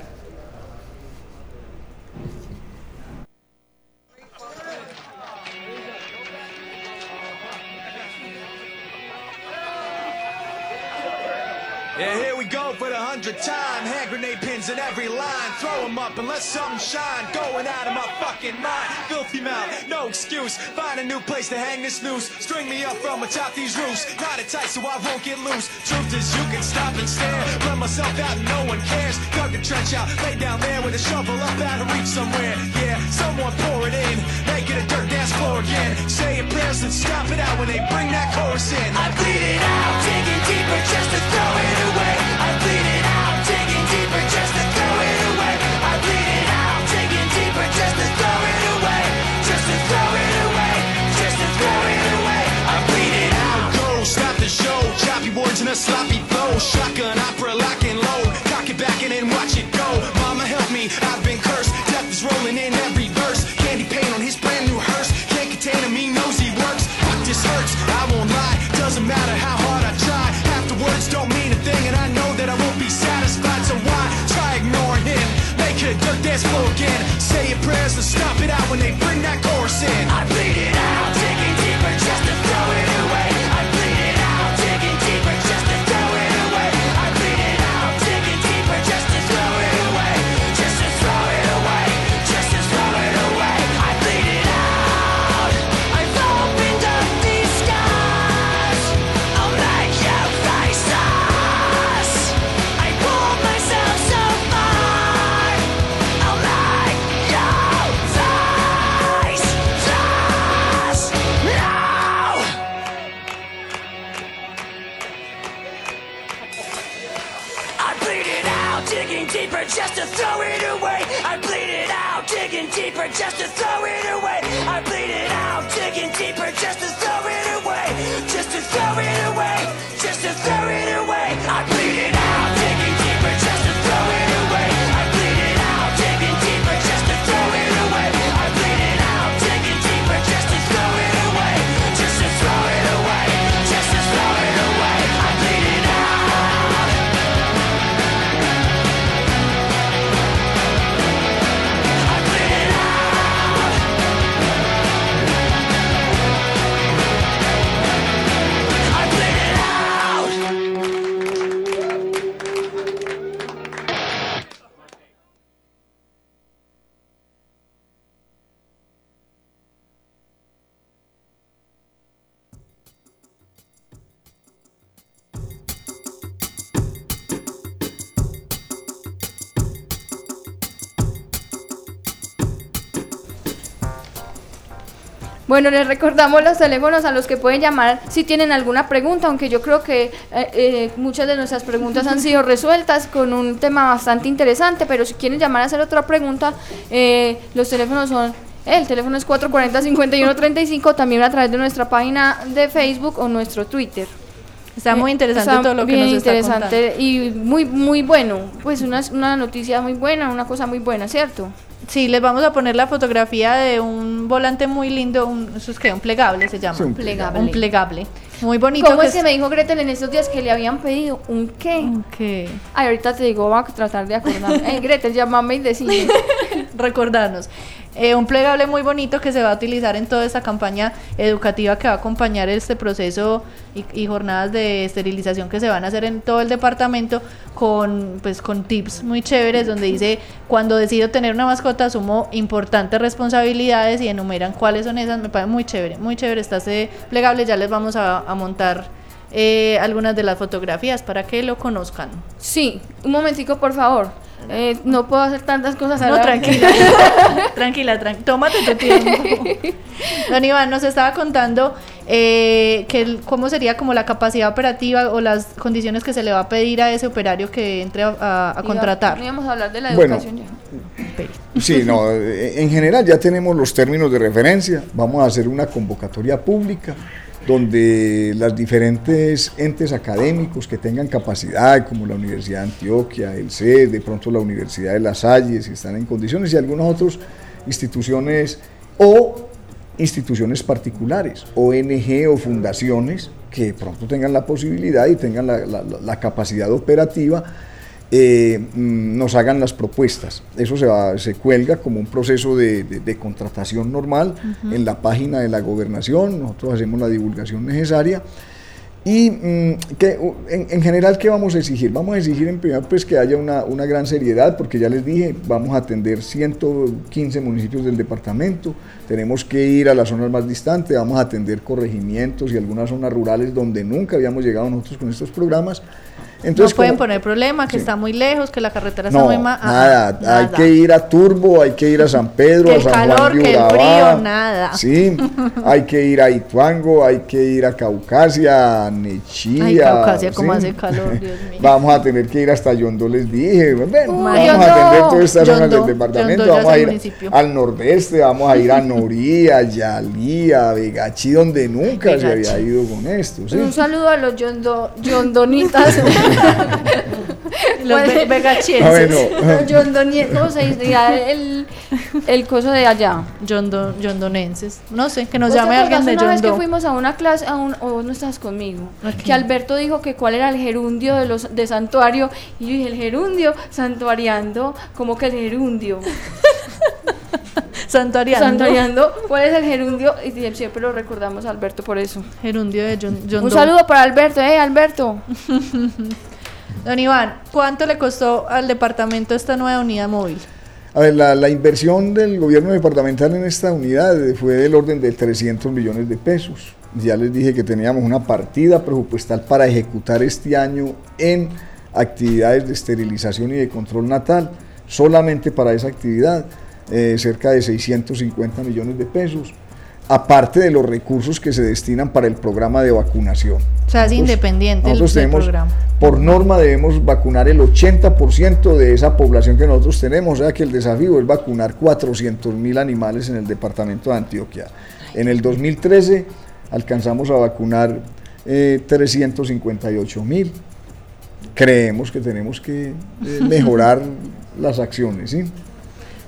Yeah, we go for the hundredth time. Hand grenade pins in every line. Throw them up and let something shine. Going out of my fucking mind. Filthy mouth, no excuse. Find a new place to hang this noose. String me up from atop these roofs. Knot it tight so I won't get loose. Truth is, you can stop and stare. Run myself out and no one cares. Dug a trench out, lay down there with a shovel up out of reach somewhere. Yeah, someone pour it in. Make it a dirt dance floor again. Say your prayers and stop it out when they bring that chorus in. I bleed it out, digging deeper just to throw it away. Sloppy flow. Shotgun opera, lock and load. Cock it back and then watch it go. Mama help me, I've been cursed. Death is rolling in every verse. Candy paint on his brand new hearse. Can't contain him, he knows he works. Fuck this hurts, I won't lie. Doesn't matter how hard I try. Half the words don't mean a thing, and I know that I won't be satisfied. So why try ignoring him? Make it a dirt dance floor again. Say your prayers and stop it out when they bring that chorus in. I bleed it just to throw it away. Bueno, les recordamos los teléfonos a los que pueden llamar si tienen alguna pregunta, aunque yo creo que eh, eh, muchas de nuestras preguntas han sido resueltas con un tema bastante interesante, pero si quieren llamar a hacer otra pregunta, eh, los teléfonos son el teléfono es 440-5135, también a través de nuestra página de Facebook o nuestro Twitter. Está muy Eh, interesante está todo lo que nos está interesante y muy muy bueno. Pues una, una noticia muy buena, una cosa muy buena, ¿cierto? Sí, les vamos a poner la fotografía de un volante muy lindo, un, eso es que un plegable se llama. Sí, un Plegable. Un plegable. Muy bonito. ¿Cómo que es que me dijo Gretel en estos días que le habían pedido un qué? que Ay, ahorita te digo, voy a tratar de acordarme. Eh, Gretel, llámame y decime. recordarnos. Eh, un plegable muy bonito que se va a utilizar en toda esta campaña educativa que va a acompañar este proceso y, y jornadas de esterilización que se van a hacer en todo el departamento con, pues, con tips muy chéveres donde dice cuando decido tener una mascota asumo importantes responsabilidades y enumeran cuáles son esas. Me parece muy chévere, muy chévere está este plegable. Ya les vamos a, montar eh, algunas de las fotografías para que lo conozcan. Sí, un momentico, por favor. Eh, no puedo hacer tantas cosas a No, la- tranquila, tranquila, tran- tómate tu tiempo. Don Iván nos estaba contando eh, que el- cómo sería como la capacidad operativa o las condiciones que se le va a pedir a ese operario que entre a, a- a Iba- contratar. No íbamos a hablar de la Bueno. educación ya. Sí, no, eh, en general ya tenemos los términos de referencia. Vamos a hacer una convocatoria pública donde las diferentes entes académicos que tengan capacidad, como la Universidad de Antioquia, el CED, de pronto la Universidad de Las Salles, si están en condiciones, y algunas otras instituciones o instituciones particulares, ONG o fundaciones que de pronto tengan la posibilidad y tengan la, la- la- la capacidad operativa eh, mm, nos hagan las propuestas. Eso se, va- se cuelga como un proceso de, de- de contratación normal en la página de la gobernación, nosotros hacemos la divulgación necesaria. Y mm, que, en, en general, ¿qué vamos a exigir? Vamos a exigir en primer pues que haya una, una gran seriedad, porque ya les dije, vamos a atender 115 municipios del departamento, tenemos que ir a las zonas más distantes, vamos a atender corregimientos y algunas zonas rurales donde nunca habíamos llegado nosotros con estos programas. No pueden poner problema, que Sí. está muy lejos, que la carretera está no, muy mal. nada, hay que ir a Turbo, hay que ir a San Pedro, Que a San calor, Juan de que el frío, nada. Sí, hay que ir a Ituango, hay que ir a Caucasia, a Nechía. Ay, Caucasia, cómo sí. hace calor, Dios mío. Vamos a tener que ir hasta Yondo, les dije. Uy, vamos Yondo. a atender todas estas zonas del departamento. Yondo vamos a ir municipio. al nordeste, vamos a ir a Norí, a Yalí, a Vegachi, donde nunca se había ido con esto. ¿sí? Un saludo a los yondo, yondonitas. Los ve- Ah, vegachienses. bueno, Los yondoni- ¿Cómo se dice? El, el coso de allá. Yondo- yondonenses. No sé, que nos ¿Vos te llame alguien de una vez que fuimos a una clase, a un, o no estás conmigo, Ok. que Alberto dijo que cuál era el gerundio de los de santuario y yo dije el gerundio santuariando, como que el gerundio, Santuariando. santuariando, ¿cuál es el gerundio? Y siempre lo recordamos a Alberto por eso. Gerundio de Yondo. Un saludo para Alberto, eh, Alberto. Don Iván, ¿cuánto le costó al departamento esta nueva unidad móvil? A ver, la, la inversión del gobierno departamental en esta unidad fue del orden de 300 millones de pesos. Ya les dije que teníamos una partida presupuestal para ejecutar este año en actividades de esterilización y de control natal, solamente para esa actividad, eh, cerca de 650 millones de pesos, aparte de los recursos que se destinan para el programa de vacunación. O sea, es Nosotros- independiente nosotros tenemos, programa. por norma debemos vacunar el 80% de esa población que nosotros tenemos, o sea que el desafío es vacunar 400 mil animales en el departamento de Antioquia. En el 2013 alcanzamos a vacunar eh, 358 mil. Creemos que tenemos que eh, mejorar las acciones, ¿sí?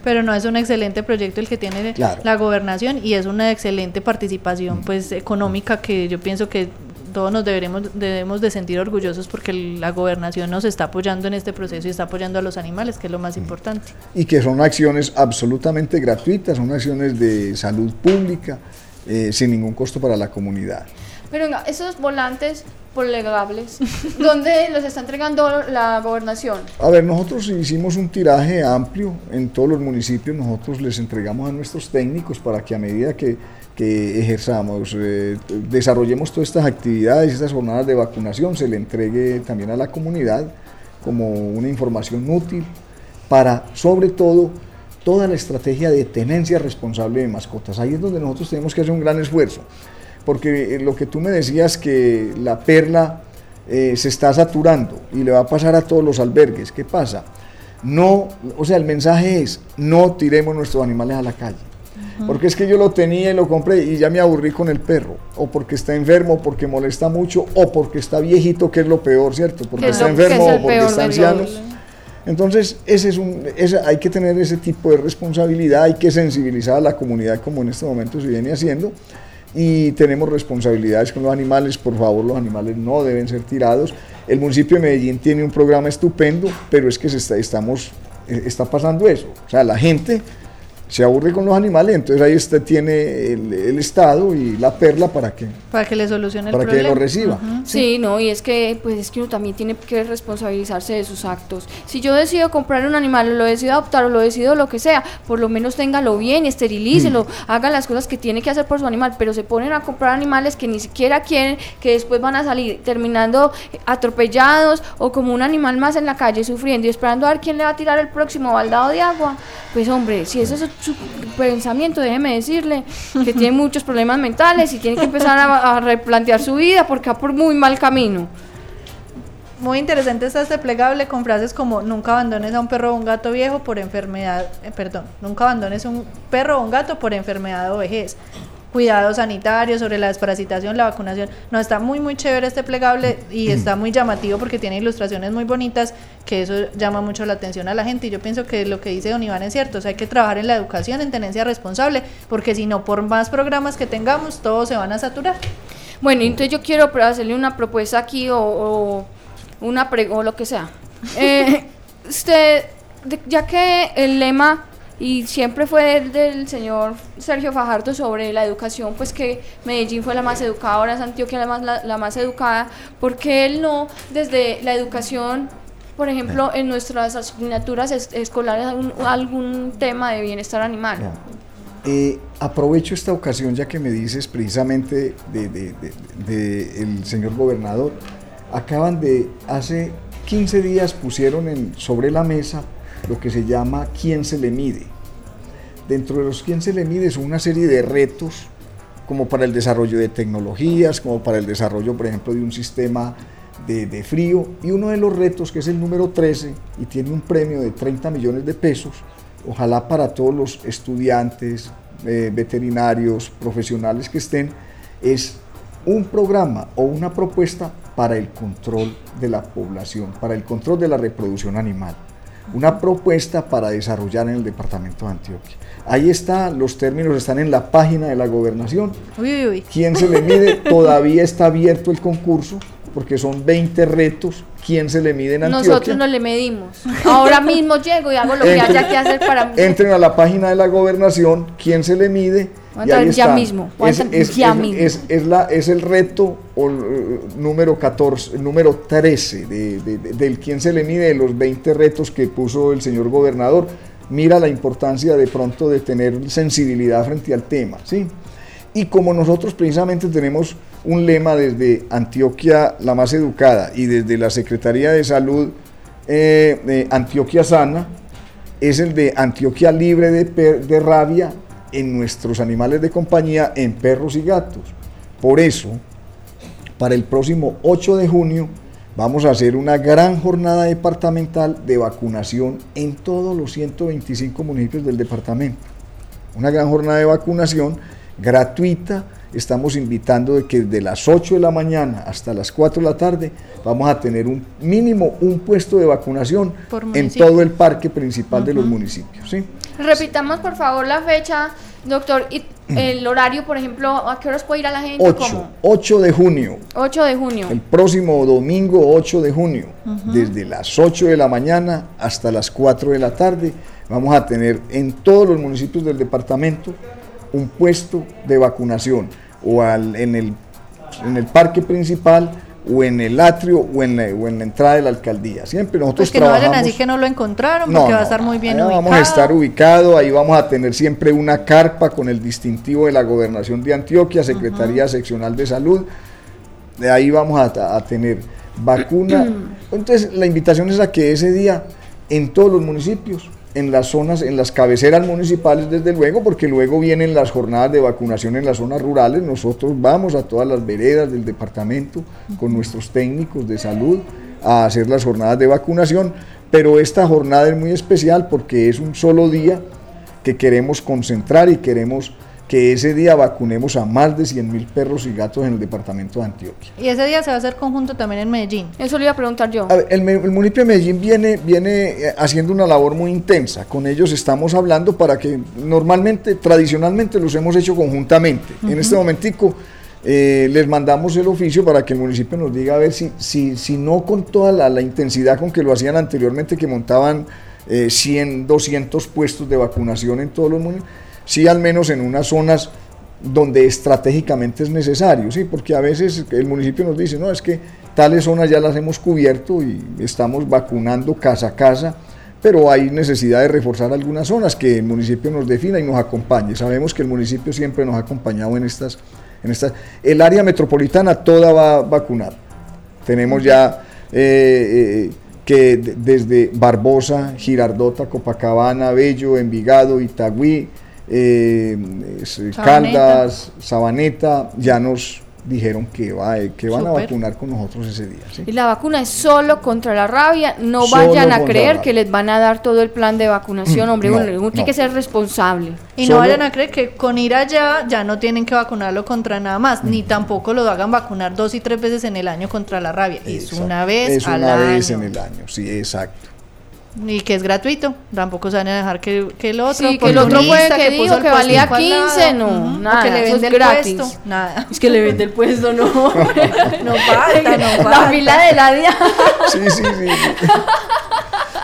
Pero no es un excelente proyecto el que tiene Claro. la gobernación y es una excelente participación pues económica que yo pienso que todos nos deberemos, debemos de sentir orgullosos porque la gobernación nos está apoyando en este proceso y está apoyando a los animales, que es lo más importante. y que son acciones absolutamente gratuitas, son acciones de salud pública, eh, sin ningún costo para la comunidad. Pero venga, esos volantes plegables, ¿dónde los está entregando la gobernación? A ver, nosotros hicimos un tiraje amplio en todos los municipios, nosotros les entregamos a nuestros técnicos para que a medida que, que ejerzamos, eh, desarrollemos todas estas actividades, estas jornadas de vacunación, se le entregue también a la comunidad como una información útil para, sobre todo, toda la estrategia de tenencia responsable de mascotas. Ahí es donde nosotros tenemos que hacer un gran esfuerzo, porque eh, lo que tú me decías que la perla eh, se está saturando y le va a pasar a todos los albergues, ¿qué pasa? No, o sea, el mensaje es, no tiremos nuestros animales a la calle. Porque es que yo lo tenía y lo compré y ya me aburrí con el perro. O porque está enfermo, o porque molesta mucho, o porque está viejito, que es lo peor, ¿cierto? Porque está enfermo o porque está anciano. Entonces, ese es un, hay que tener ese tipo de responsabilidad, hay que sensibilizar a la comunidad como en este momento se viene haciendo y tenemos responsabilidades con los animales, por favor los animales no deben ser tirados. El municipio de Medellín tiene un programa estupendo, pero es que se está, estamos, eh, está pasando eso. O sea, la gente se aburre con los animales, entonces ahí usted tiene el, Estado y la perla para que para que le solucione el para que lo reciba. sí. no, y es que pues es que uno también tiene que responsabilizarse de sus actos. Si yo decido comprar un animal, o lo decido adoptar o lo decido lo que sea, por lo menos téngalo bien, esterilícelo, mm. haga las cosas que tiene que hacer por su animal, pero se ponen a comprar animales que ni siquiera quieren, que después van a salir terminando atropellados o como un animal más en la calle sufriendo y esperando a ver quién le va a tirar el próximo baldado de agua. Pues hombre, si eso es su pensamiento, déjeme decirle que tiene muchos problemas mentales y tiene que empezar a, replantear su vida porque va por muy mal camino. Muy interesante está este plegable con frases como nunca abandones a un perro o un gato viejo por enfermedad, eh, perdón, nunca abandones un perro o un gato por enfermedad o vejez cuidados sanitarios, sobre la desparasitación, la vacunación. No, está muy, muy chévere este plegable y está muy llamativo porque tiene ilustraciones muy bonitas, que eso llama mucho la atención a la gente. Y yo pienso que lo que dice don Iván es cierto, o sea, hay que trabajar en la educación, en tenencia responsable, porque si no, por más programas que tengamos, todos se van a saturar. Bueno, entonces yo quiero hacerle una propuesta aquí o, una pre o lo que sea. Eh, usted, ya que el lema y siempre fue del, señor Sergio Fajardo sobre la educación, pues que Medellín fue la más educada, ahora es Antioquia la más, la, más educada, porque él no, desde la educación, por ejemplo, en nuestras asignaturas escolares, algún, tema de bienestar animal? Eh, aprovecho esta ocasión ya que me dices precisamente del de, el señor gobernador, acaban de, hace 15 días pusieron en, sobre la mesa lo que se llama quién se le mide. Dentro de los quién se le mide son una serie de retos como para el desarrollo de tecnologías, como para el desarrollo, por ejemplo, de un sistema de, frío. Y uno de los retos, que es el número 13, y tiene un premio de 30 millones de pesos, ojalá para todos los estudiantes, eh, veterinarios, profesionales que estén, es un programa o una propuesta para el control de la población, para el control de la reproducción animal una propuesta para desarrollar en el departamento de Antioquia. Ahí está, los términos están en la página de la gobernación. Uy, uy, ¿Quién se le mide? Todavía está abierto el concurso porque son 20 retos. ¿Quién se le mide en Antioquia? Nosotros no le medimos. Ahora mismo llego y hago lo que haya que hacer para... Entren a la página de la gobernación, ¿quién se le mide? Ya mismo. Es, la, es el reto eh, número 14, número 13 del quién se le mide de los 20 retos que puso el señor gobernador. Mira la importancia de pronto de tener sensibilidad frente al tema, ¿sí? Y como nosotros precisamente tenemos un lema desde Antioquia la más educada y desde la Secretaría de Salud eh, de Antioquia Sana, es el de Antioquia libre de, de rabia en nuestros animales de compañía, en perros y gatos. Por eso, para el próximo 8 de junio, vamos a hacer una gran jornada departamental de vacunación en todos los 125 municipios del departamento. Una gran jornada de vacunación gratuita. Estamos invitando de que desde las 8 de la mañana hasta las 4 de la tarde vamos a tener un mínimo un puesto de vacunación en todo el parque principal de los municipios. ¿sí? Repitamos por favor la fecha, doctor, y el horario, por ejemplo, ¿a qué horas puede ir a la gente? 8, 8 de junio. 8 de junio. El próximo domingo 8 de junio, desde las 8 de la mañana hasta las 4 de la tarde, vamos a tener en todos los municipios del departamento un puesto de vacunación o en, el, en el parque principal o en el atrio o en, la, o en la entrada de la alcaldía. Siempre nosotros pues que no vayan a decir que no lo encontraron, porque va a estar muy bien ubicado. Vamos a estar ubicado, ahí vamos a tener siempre una carpa con el distintivo de la gobernación de Antioquia, Secretaría Seccional de Salud. De ahí vamos a, a tener vacuna. Entonces la invitación es a que ese día en todos los municipios en las zonas, en las cabeceras municipales, desde luego, porque luego vienen las jornadas de vacunación en las zonas rurales. Nosotros vamos a todas las veredas del departamento con nuestros técnicos de salud a hacer las jornadas de vacunación, pero esta jornada es muy especial porque es un solo día que queremos concentrar y queremos que ese día vacunemos a más de 100 mil perros y gatos en el departamento de Antioquia. Y ese día se va a hacer conjunto también en Medellín. Eso le iba a preguntar yo. A ver, el, municipio de Medellín viene, viene eh, haciendo una labor muy intensa. Con ellos estamos hablando para que normalmente, tradicionalmente los hemos hecho conjuntamente. En este momentico eh, les mandamos el oficio para que el municipio nos diga a ver si, si, si no con toda la, la intensidad con que lo hacían anteriormente, que montaban eh, 100, 200 puestos de vacunación en todos los municipios, sí al menos en unas zonas donde estratégicamente es necesario, ¿sí? porque a veces el municipio nos dice, no, es que tales zonas ya las hemos cubierto y estamos vacunando casa a casa, pero hay necesidad de reforzar algunas zonas que el municipio nos defina y nos acompañe. Sabemos que el municipio siempre nos ha acompañado en estas, en estas. El área metropolitana toda va a vacunar. Tenemos ya eh, eh, que de- desde Barbosa, Girardota, Copacabana, Bello, Envigado, Itagüí, eh, Sabaneta. Caldas, Sabaneta, ya nos dijeron que, va, que van a vacunar con nosotros ese día. ¿sí? Y la vacuna es solo contra la rabia. No Solo vayan a creer que les van a dar todo el plan de vacunación, Mm, hombre. no, uno, uno tiene que ser responsable. Y Solo- no vayan a creer que con ir allá ya no tienen que vacunarlo contra nada más, ni tampoco lo hagan vacunar dos y tres veces en el año contra la rabia. Es Exacto. una vez Es al una año. vez en el año, sí, exacto. Y que es gratuito. Tampoco se van a dejar que, que el otro. Sí, que el otro oportunista que puso dijo el que valía puestico al lado, 15, no, ujú, o nada, que le eso es vende el gratis. puesto, nada. Es que le vende el puesto, no. No falta, no La falta. fila de la día. Sí, sí, sí.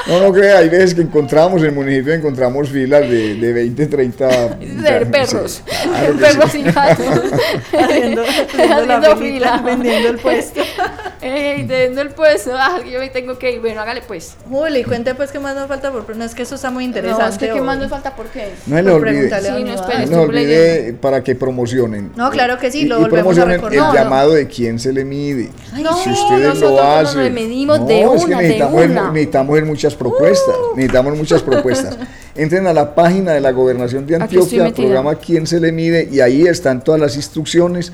No, no crea, hay veces que encontramos en el municipio, encontramos filas de, de 20, 30... de perros. Sí, claro perros sí. y gatos. Haciendo, haciendo fila. vendiendo el puesto. Ey, vendiendo el puesto. Ah, yo me tengo que ir. Bueno, hágale pues. Juli, cuente pues qué más nos falta, porque no es que eso está muy interesante. No, es que qué más nos falta, ¿por qué? No le Por olvide, Sí, no, no olvide para que promocionen. No, claro que sí, Y- lo y volvemos a promocionen recordar. el No, no. llamado de quién se le mide. no, si ustedes nosotros lo no hacen. nos medimos No, de es que una, de necesitamos, ver- una. Necesitamos ver muchas propuestas. Necesitamos muchas propuestas. Entren a la página de la Gobernación de Antioquia, programa Quién se le mide, y ahí están todas las instrucciones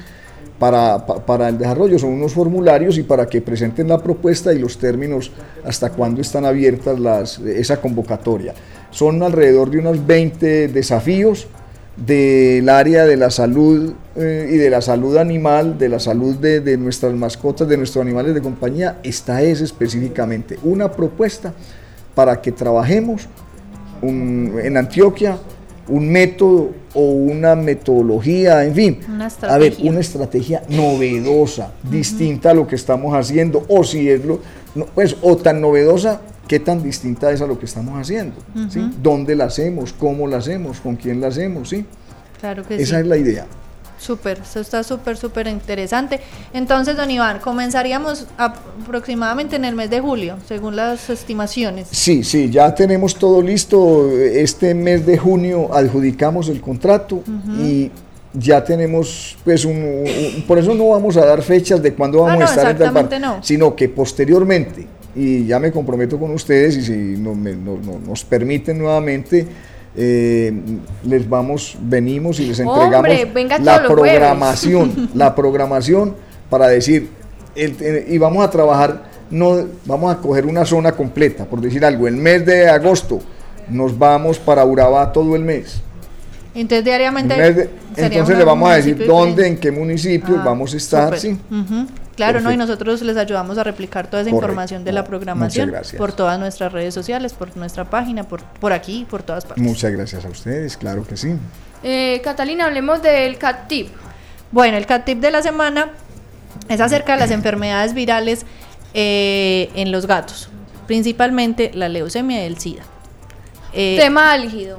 para, pa- para el desarrollo. Son unos formularios y para que presenten la propuesta y los términos hasta cuándo están abiertas las, esa convocatoria. Son alrededor de unos 20 desafíos del área de la salud eh, y de la salud animal, de la salud de, de nuestras mascotas, de nuestros animales de compañía. Esta es específicamente una propuesta para que trabajemos un- en Antioquia un método o una metodología, en fin, Una a ver, una estrategia novedosa, distinta a lo que estamos haciendo, o si es lo, no, pues, o tan novedosa, qué tan distinta es a lo que estamos haciendo, ¿sí? ¿Dónde la hacemos? ¿Cómo la hacemos? ¿Con quién la hacemos? ¿sí? Claro que Esa sí. es la idea. Súper, eso está súper, súper interesante. Entonces, don Iván, comenzaríamos aproximadamente en el mes de julio, según las estimaciones. Sí, sí, ya tenemos todo listo. Este mes de junio adjudicamos el contrato y ya tenemos, pues, un, un- por eso no vamos a dar fechas de cuándo Ah, vamos no, a estar en tal exactamente par- no. sino que posteriormente, y ya me comprometo con ustedes y si no- me- no- no- nos permiten nuevamente, eh, les vamos, venimos y les entregamos la jueves. programación, la programación para decir, el- y vamos a trabajar, no, vamos a coger una zona completa, por decir algo, el mes de agosto nos vamos para Urabá todo el mes. Entonces, diariamente. de- entonces le vamos a decir municipio dónde, diferente. en qué municipios Ah, vamos a estar, sí. Claro, ¿no? Y nosotros les ayudamos a replicar toda esa Correcto. información de la programación por todas nuestras redes sociales, por nuestra página, por, por aquí, por todas partes. Muchas gracias a ustedes, claro que sí. Eh, Catalina, hablemos del cat tip. Bueno, el cat tip de la semana es acerca de las enfermedades virales eh, en los gatos, principalmente la leucemia y el SIDA. Eh, Tema álgido.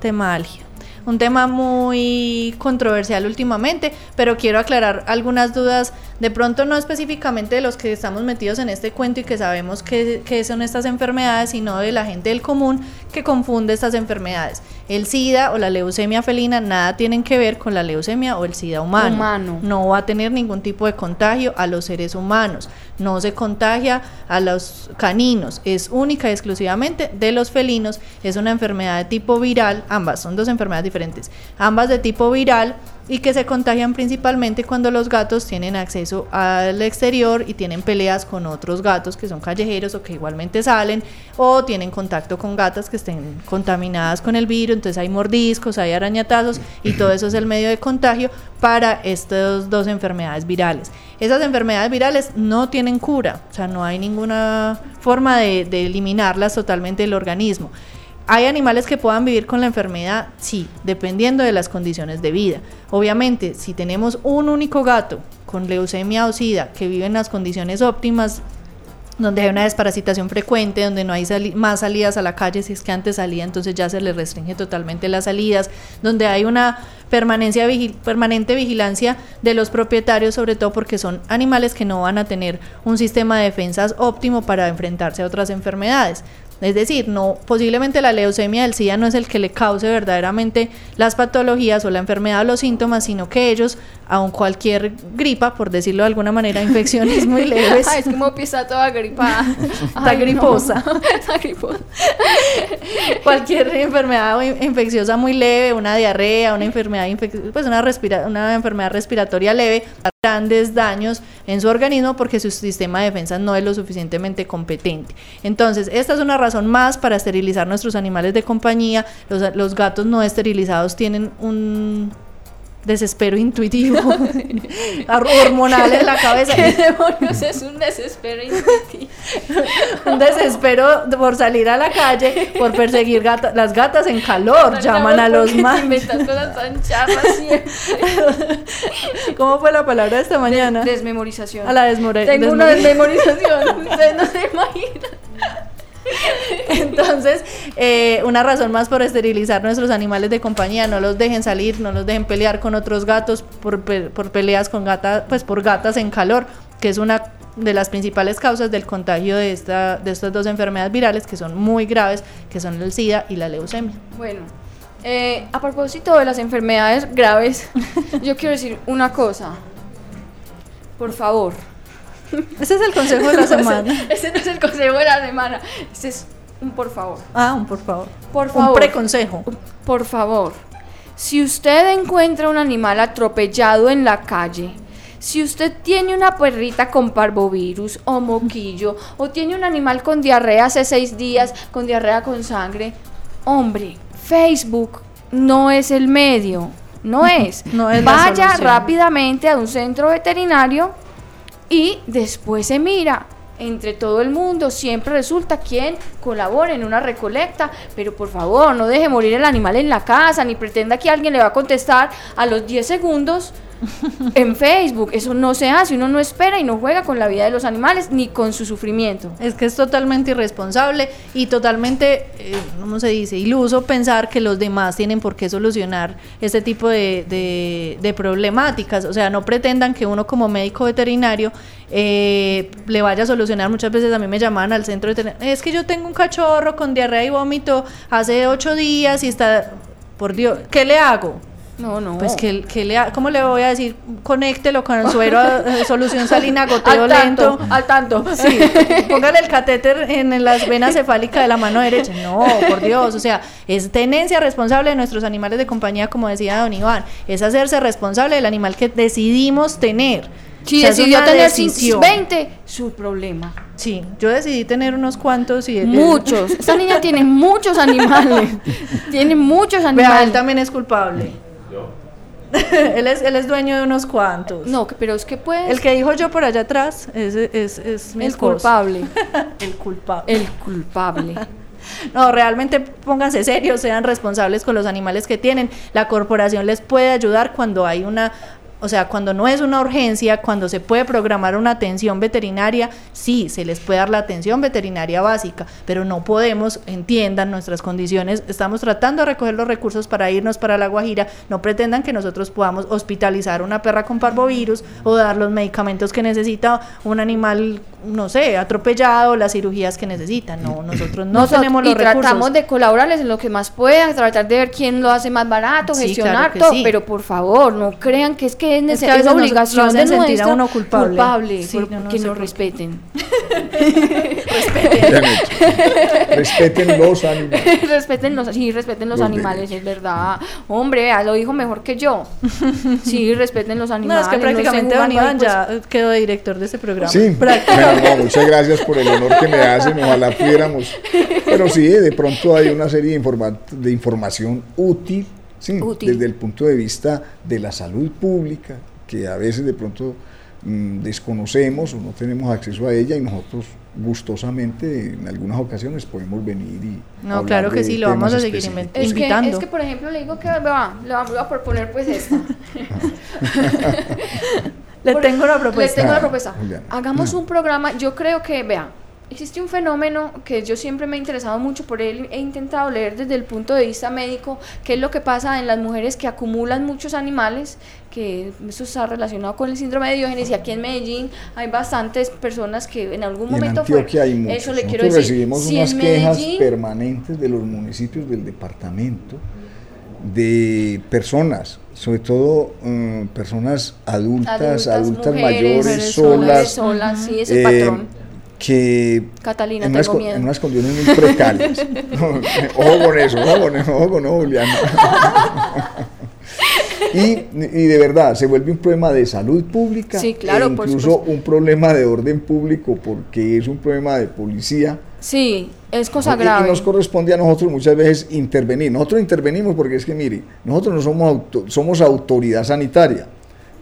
tema álgido. Un tema muy controversial últimamente, pero quiero aclarar algunas dudas De pronto no específicamente de los que estamos metidos en este cuento y que sabemos qué, qué son estas enfermedades, sino de la gente del común que confunde estas enfermedades. El SIDA o la leucemia felina nada tienen que ver con la leucemia o el SIDA humano. Humano. No va a tener ningún tipo de contagio a los seres humanos. No se contagia a los caninos. Es única y exclusivamente de los felinos. Es una enfermedad de tipo viral. Ambas son dos enfermedades diferentes. Ambas de tipo viral y que se contagian principalmente cuando los gatos tienen acceso al exterior y tienen peleas con otros gatos que son callejeros o que igualmente salen o tienen contacto con gatas que estén contaminadas con el virus, entonces hay mordiscos, hay arañatazos y todo eso es el medio de contagio para estas dos enfermedades virales. Esas enfermedades virales no tienen cura, o sea, no hay ninguna forma de, eliminarlas totalmente del organismo. ¿Hay animales que puedan vivir con la enfermedad? Sí, dependiendo de las condiciones de vida. Obviamente, si tenemos un único gato con leucemia o sida que vive en las condiciones óptimas, donde hay una desparasitación frecuente, donde no hay más salidas a la calle, si es que antes salía, entonces ya se le restringe totalmente las salidas, donde hay una permanencia permanente vigilancia de los propietarios, sobre todo porque son animales que no van a tener un sistema de defensas óptimo para enfrentarse a otras enfermedades. Es decir, no, posiblemente la leucemia del SIDA no es el que le cause verdaderamente las patologías o la enfermedad o los síntomas, sino que ellos, aun cualquier gripa, por decirlo de alguna manera, infecciones muy leves, Ay, es Mopi está toda gripada. Está Ay, no. griposa. está griposa. cualquier enfermedad infecciosa muy leve, una diarrea, una enfermedad pues una, respira- una enfermedad respiratoria leve, grandes daños en su organismo porque su sistema de defensa no es lo suficientemente competente. Entonces, esta es una razón más para esterilizar nuestros animales de compañía. Los, los gatos no esterilizados tienen un desespero intuitivo hormonal en la cabeza ¿Qué demonios es un desespero intuitivo? un desespero por salir a la calle, por perseguir gatas. Las gatas en calor llaman a los ¿Por qué te machos. inventas cosas tan charras? ¿Cómo fue la palabra de esta mañana? Desmemorización. A la desmore- Tengo una desmemori- desmemorización. Ustedes no se imaginan. Entonces, eh, una razón más por esterilizar nuestros animales de compañía, no los dejen salir, no los dejen pelear con otros gatos por, pe- por peleas con gatas, pues por gatas en calor, que es una de las principales causas del contagio de, esta, de estas dos enfermedades virales que son muy graves, que son el SIDA y la leucemia. Bueno, eh, a propósito de las enfermedades graves, yo quiero decir una cosa. Por favor. Ese es el consejo de la semana. Ese no es el consejo de la semana. Ese es un por favor. Ah, un por favor. Por Un favor. preconsejo. Por favor. Si usted encuentra un animal atropellado en la calle, si usted tiene una perrita con parvovirus o moquillo, o tiene un animal con diarrea hace seis días, con diarrea con sangre, hombre, Facebook no es el medio. No es. No es Vaya rápidamente a un centro veterinario y después se mira. Entre todo el mundo, siempre resulta quien colabore en una recolecta, pero por favor no deje morir el animal en la casa, ni pretenda que alguien le va a contestar a los 10 segundos en Facebook, eso no se hace, uno no espera y no juega con la vida de los animales ni con su sufrimiento. Es que es totalmente irresponsable y totalmente, eh, ¿cómo se dice? Iluso pensar que los demás tienen por qué solucionar este tipo de, problemáticas. O sea, no pretendan que uno como médico veterinario eh, le vaya a solucionar. Muchas veces a mí me llaman al centro veterinario. Es que yo tengo un cachorro con diarrea y vómito hace ocho días y está... Por Dios, ¿qué le hago? No, no. Pues que, que le, ha- ¿cómo le voy a decir? Conéctelo con el suero, eh, solución salina, goteo al tanto, lento. al tanto. Sí, póngale el catéter en las venas cefálicas de la mano derecha. No, por Dios, o sea, es tenencia responsable de nuestros animales de compañía, como decía don Iván, es hacerse responsable del animal que decidimos tener. Si O sea, es decidió tener decisión. 20, su problema. Sí, yo decidí tener unos cuantos y Muchos. Esta niña tiene muchos animales. tiene muchos Vea, animales. él también es culpable. él, es, él es dueño de unos cuantos. No, pero es que pues El que dijo yo por allá atrás es, es, es mi el esposo. culpable. El culpable. El culpable. No, realmente pónganse serios, sean responsables con los animales que tienen. La corporación les puede ayudar cuando hay una O sea, cuando no es una urgencia, cuando se puede programar una atención veterinaria, sí, se les puede dar la atención veterinaria básica, pero no podemos, entiendan nuestras condiciones, estamos tratando de recoger los recursos para irnos para La Guajira, no pretendan que nosotros podamos hospitalizar una perra con parvovirus o dar los medicamentos que necesita un animal, no sé, atropellado, las cirugías que necesita. No, nosotros no Nosotros- tenemos los y tratamos recursos. de colaborarles en lo que más puedan, tratar de ver quién lo hace más barato, Sí, gestionar claro todo, sí. pero por favor, no crean que es que es, Es que a es nos- obligación de sentir a uno culpable. Sí, por- yo no que nos respeten. Hecho. Respeten los animales. respeten los, sí, respeten los, Los animales, es verdad. Hombre, vea, lo dijo mejor que yo. Sí, respeten los No, animales. es que prácticamente Don Iván pues, ya quedó director de este programa. Sí, bueno, no, muchas gracias por el honor que me hacen, ojalá pudiéramos. Pero sí, de pronto hay una serie de, informa- de información útil, sí, Útil. desde el punto de vista de la salud pública, que a veces de pronto mm, desconocemos o no tenemos acceso a ella y nosotros gustosamente en algunas ocasiones podemos venir y No, hablar claro que de sí, lo vamos temas a seguir inventando. Es que, invitando. es que, por ejemplo, le digo que va, le voy a proponer pues esta. Le tengo una Les propuesta. tengo una Ah, propuesta. Hagamos Ah. un programa, yo creo que, vea, existe un fenómeno que yo siempre me he interesado mucho por él, he intentado leer desde el punto de vista médico, qué es lo que pasa en las mujeres que acumulan muchos animales, que eso está relacionado con el síndrome de Diógenes y aquí en Medellín hay bastantes personas que en algún Y en momento fue- Antioquia hay muchos. eso le quiero decir. recibimos Si unas quejas Medellín- permanentes de los municipios del departamento de personas, sobre todo mm, personas adultas, adultas, mujeres, mayores, mujeres solas, solas, sí, ese eh, patrón. Que Catalina, en unas, tengo miedo. en unas condiciones muy precarias. Ojo con eso, ojo con eso, ojo con eso, Juliana. Y, y de verdad, se vuelve un problema de salud pública, Sí, claro, e incluso un problema de orden público, porque es un problema de policía. Sí, es cosa Y- Y, grave. nos corresponde a nosotros muchas veces intervenir. Nosotros intervenimos porque es que, mire, nosotros no somos, auto- somos autoridad sanitaria,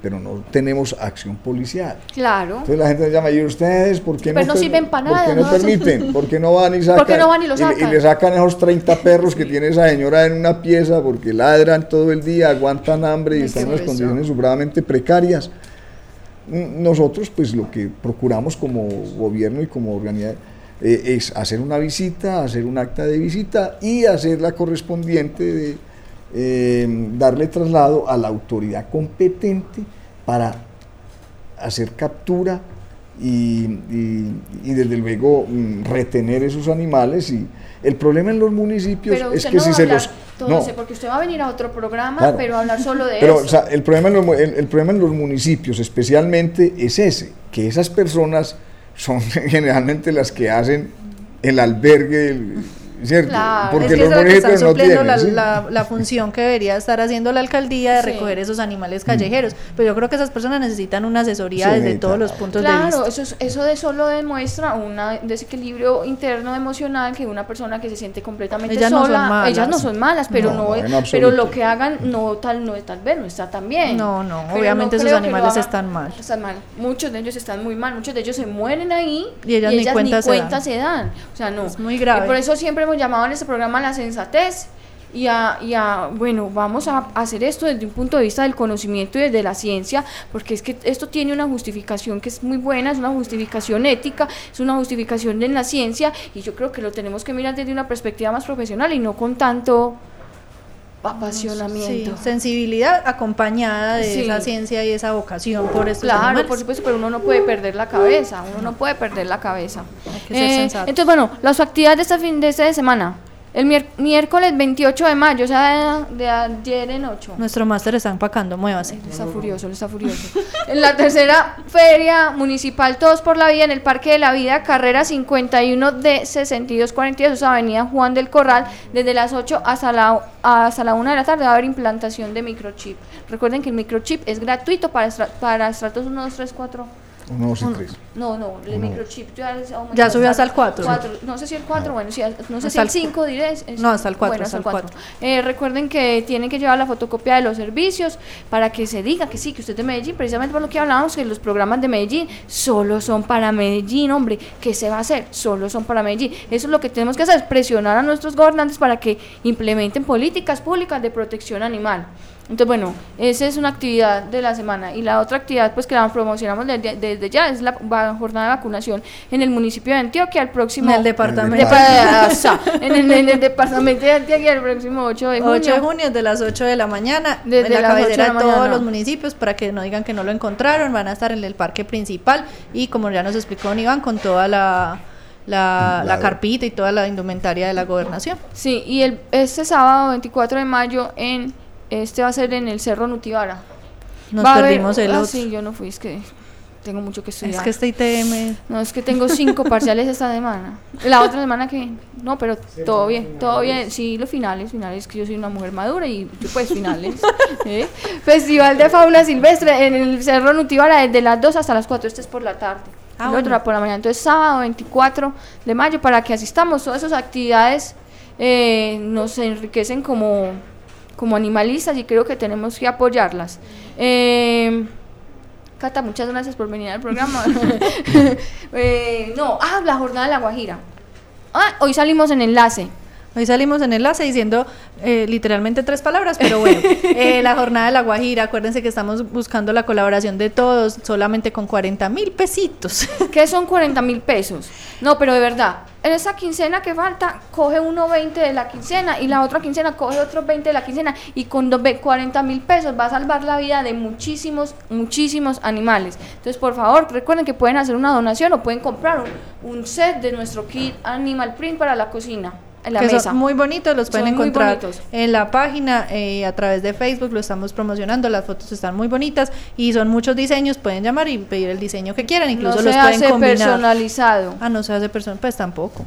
pero no tenemos acción policial. Claro. Entonces la gente nos llama, ¿y ustedes por qué Pero no sirven pa' ¿por qué nada, no, no? permiten? ¿Por qué no van y sacan? qué no van y lo sacan? le sacan esos 30 perros que tiene esa señora en una pieza porque ladran todo el día, aguantan hambre y están en unas condiciones supremamente precarias. Nosotros, pues lo que procuramos como gobierno y como organidad eh, es hacer una visita, hacer un acta de visita y hacer la correspondiente de eh, darle traslado a la autoridad competente para hacer captura y, y- y desde luego mm, retener esos animales y el problema en los municipios Pero es que no si se los no, ese, porque usted va a venir a otro programa, Claro. pero a hablar solo de pero eso. o sea, el problema en los, el, el problema en los municipios especialmente es ese que esas personas son generalmente las que hacen el albergue del- ¿cierto? Claro, porque es que los es lo que están municipios no supliendo tienen la, ¿sí? la- la función que debería estar haciendo la alcaldía de Sí. recoger esos animales callejeros. Pero yo creo que esas personas necesitan una asesoría Sí, desde todos los puntos de Claro, vista. eso, es- eso de solo demuestra un desequilibrio interno emocional que una persona que se siente completamente Ellas no sola, son malas. ellas no son malas, pero No, no, pero lo que hagan no tal no tal vez no está tan bien. No, no, Pero obviamente esos animales hagan- están mal. Están mal. Muchos de ellos están muy mal, muchos de ellos se mueren ahí Y ellas ni cuenta se dan. se dan. O sea, no. Es muy grave. Y por eso siempre llamado en este programa a la sensatez. Y a, y a, bueno, vamos a hacer esto desde un punto de vista del conocimiento y desde la ciencia, porque es que esto tiene una justificación que es muy buena, es una justificación ética, es una justificación en la ciencia y yo creo que lo tenemos que mirar desde una perspectiva más profesional y no con tanto Sí, apasionamiento. sensibilidad acompañada de Sí. esa ciencia y esa vocación por estos Claro, animales. por supuesto, pero uno no puede perder la cabeza, uno no puede perder la cabeza. Hay que ser Eh, entonces, bueno, las actividades de este fin de esta semana. El miércoles 28 de mayo, o sea, de, ayer en 8. Nuestro máster está empacando, muévase. Está furioso, él está furioso. en la tercera feria municipal Todos por la Vida en el Parque de la Vida, carrera 51 de 6242, es Avenida Juan del Corral, desde las 8 hasta la, hasta la 1 de la tarde va a haber implantación de microchip. Recuerden que el microchip es gratuito para, para estratos 1, 2, 3, 4. Uno, dos y tres. No, no, el microchip ya, es- Ya subió hasta el cuatro. No sé si el 4, bueno, si, no sé Hasta si el el- 5 diré. es- No, hasta el cuatro, bueno, hasta el cuatro. Eh, recuerden que tienen que llevar la fotocopia de los servicios para que se diga que sí, que usted es de Medellín, precisamente por lo que hablábamos, que los programas de Medellín solo son para Medellín, hombre, ¿qué se va a hacer? Solo son para Medellín. Eso es lo que tenemos que hacer, es presionar a nuestros gobernantes para que implementen políticas públicas de protección animal. Entonces, bueno, esa es una actividad de la semana. Y la otra actividad, pues que la promocionamos desde, desde ya, es la jornada de vacunación en el municipio de Antioquia, el próximo... En el departamento. Depa- o sea, en, el, en el departamento de Antioquia, el próximo 8 de junio. 8 de junio desde las 8 de la mañana Desde en la las 8 de cabecera la de todos los municipios para que no digan que no lo encontraron, van a estar en el parque principal y como ya nos explicó don Iván con toda la, la, la La- carpita y toda la indumentaria de la gobernación. Sí, y el, este sábado 24 de mayo, en este va a ser en el Cerro Nutibara. Nos Va a haber- perdimos el ah, otro. sí, yo no fui, es que tengo mucho que estudiar. Es que este ITM No, es que tengo cinco parciales esta semana. La otra semana que... No, pero todo bien, todo bien. Sí, los finales, finales, que yo soy una mujer madura y pues finales. ¿eh? Festival de fauna silvestre en el Cerro Nutibara desde las 2 hasta las 4. Este es por la tarde. Ah, el bueno. otro era por la mañana. Entonces, sábado 24 de mayo para que asistamos. Todas esas actividades eh, nos enriquecen como, como animalistas y creo que tenemos que apoyarlas. Eh, Cata, muchas gracias por venir al programa. Eh, no, ah, la jornada de la Guajira. Ah, hoy salimos en enlace. Hoy salimos en enlace diciendo eh, literalmente tres palabras, pero bueno, eh, la jornada de la Guajira, acuérdense que estamos buscando la colaboración de todos, solamente con 40 mil pesitos. ¿Qué son 40 mil pesos? No, pero de verdad, en esa quincena que falta, coge uno 20 de la quincena y la otra quincena coge otros 20 de la quincena y con dos ve- 40 mil pesos va a salvar la vida de muchísimos, muchísimos animales. Entonces, por favor, recuerden que pueden hacer una donación o pueden comprar un, un set de nuestro kit Animal Print para la cocina, en la que mesa. son muy bonitos, los pueden Son encontrar en la página, eh, a través de Facebook, lo estamos promocionando, las fotos están muy bonitas y son muchos diseños, pueden llamar y pedir el diseño que quieran, incluso no los se pueden hace combinar. personalizado. Ah, no se hace personal, pues tampoco.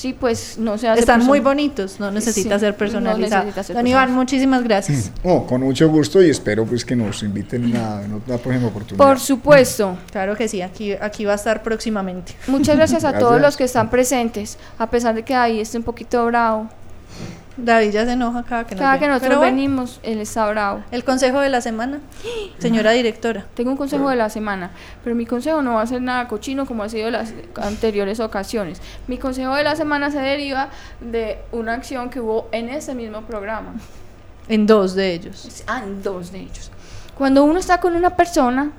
Sí, pues no se hace Están muy bonitos, no necesita Sí, ser no personalizado. necesita ser Don Iván, muchísimas gracias. Oh, con mucho gusto y espero pues que nos inviten en otra próxima oportunidad. Por supuesto. Claro que sí, aquí, aquí va a estar próximamente. Muchas gracias a todos Gracias. los que están presentes, a pesar de que ahí esté un poquito bravo. David ya se enoja cada que nos Cada que nosotros bueno, venimos, él está bravo. El consejo de la semana, señora directora. Tengo un consejo de la semana, pero mi consejo no va a ser nada cochino como ha sido las anteriores ocasiones. Mi consejo de la semana se deriva de una acción que hubo en ese mismo programa. En dos de ellos. Ah, en dos de ellos. Cuando uno está con una persona,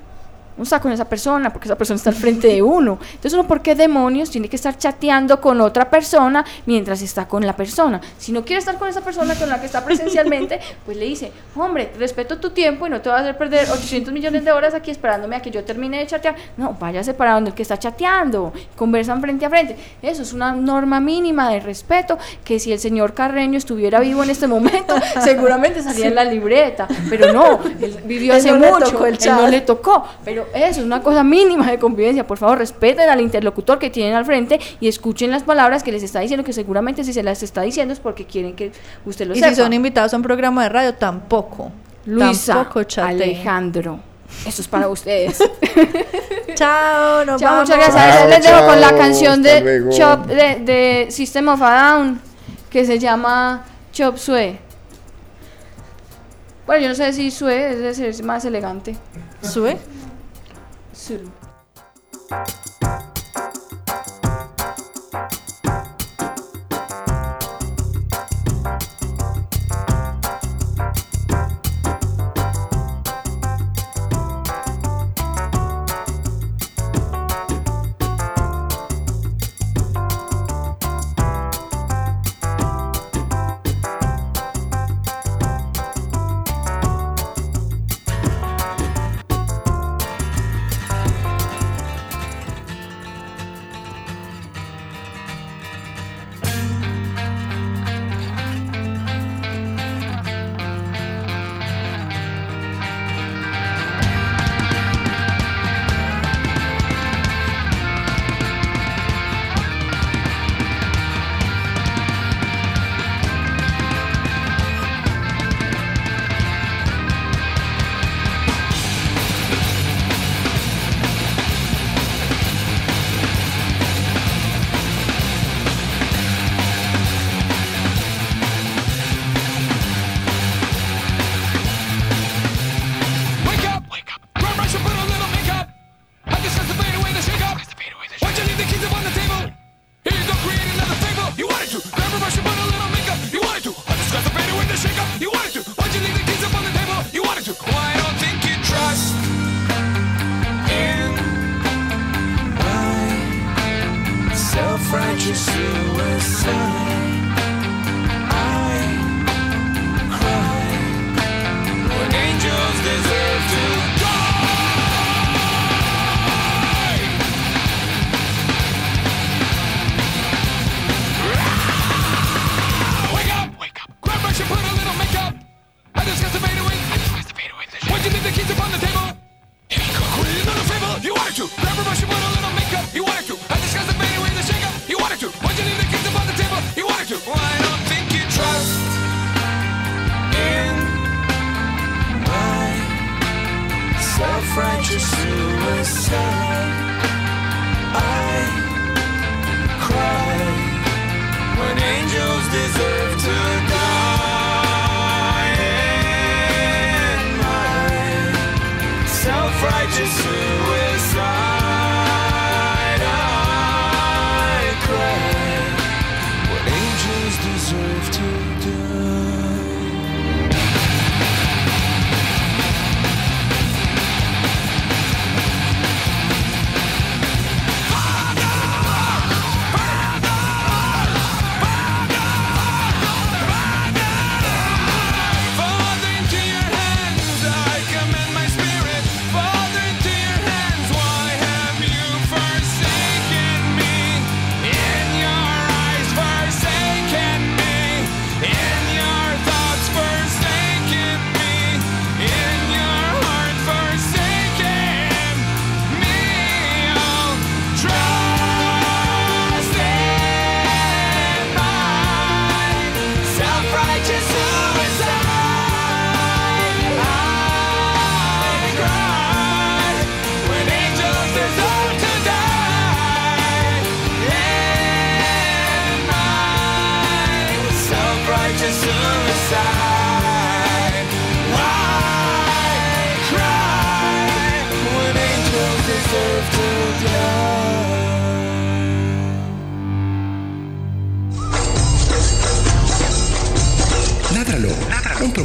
uno está con esa persona porque esa persona está al frente de uno. Entonces uno, ¿por qué demonios tiene que estar chateando con otra persona mientras está con la persona? Si no quiere estar con esa persona con la que está presencialmente, pues le dice, hombre, respeto tu tiempo y no te vas a hacer perder 800 millones de horas aquí esperándome a que yo termine de chatear. No, váyase para donde el que está chateando, conversan frente a frente. Eso es una norma mínima de respeto que si el señor Carreño estuviera vivo en este momento, seguramente salía en la libreta. Pero no, él vivió Él hace no mucho, él no le tocó. Pero eso es una cosa mínima de convivencia. Por favor, respeten al interlocutor que tienen al frente y escuchen las palabras que les está diciendo, que seguramente si se las está diciendo es porque quieren que usted lo Y sepa. si son invitados a un programa de radio, tampoco. Luisa, tampoco. Alejandro. Eso es para ustedes. Chao, nos Chao, vamos. muchas gracias. Chao, les dejo con la canción de. Chop de, de System of a Down que se llama Chop Sue. Bueno, yo no sé si Sue debe ser más elegante. Sube. Sue. Why don't think you trust in my self-righteous suicide?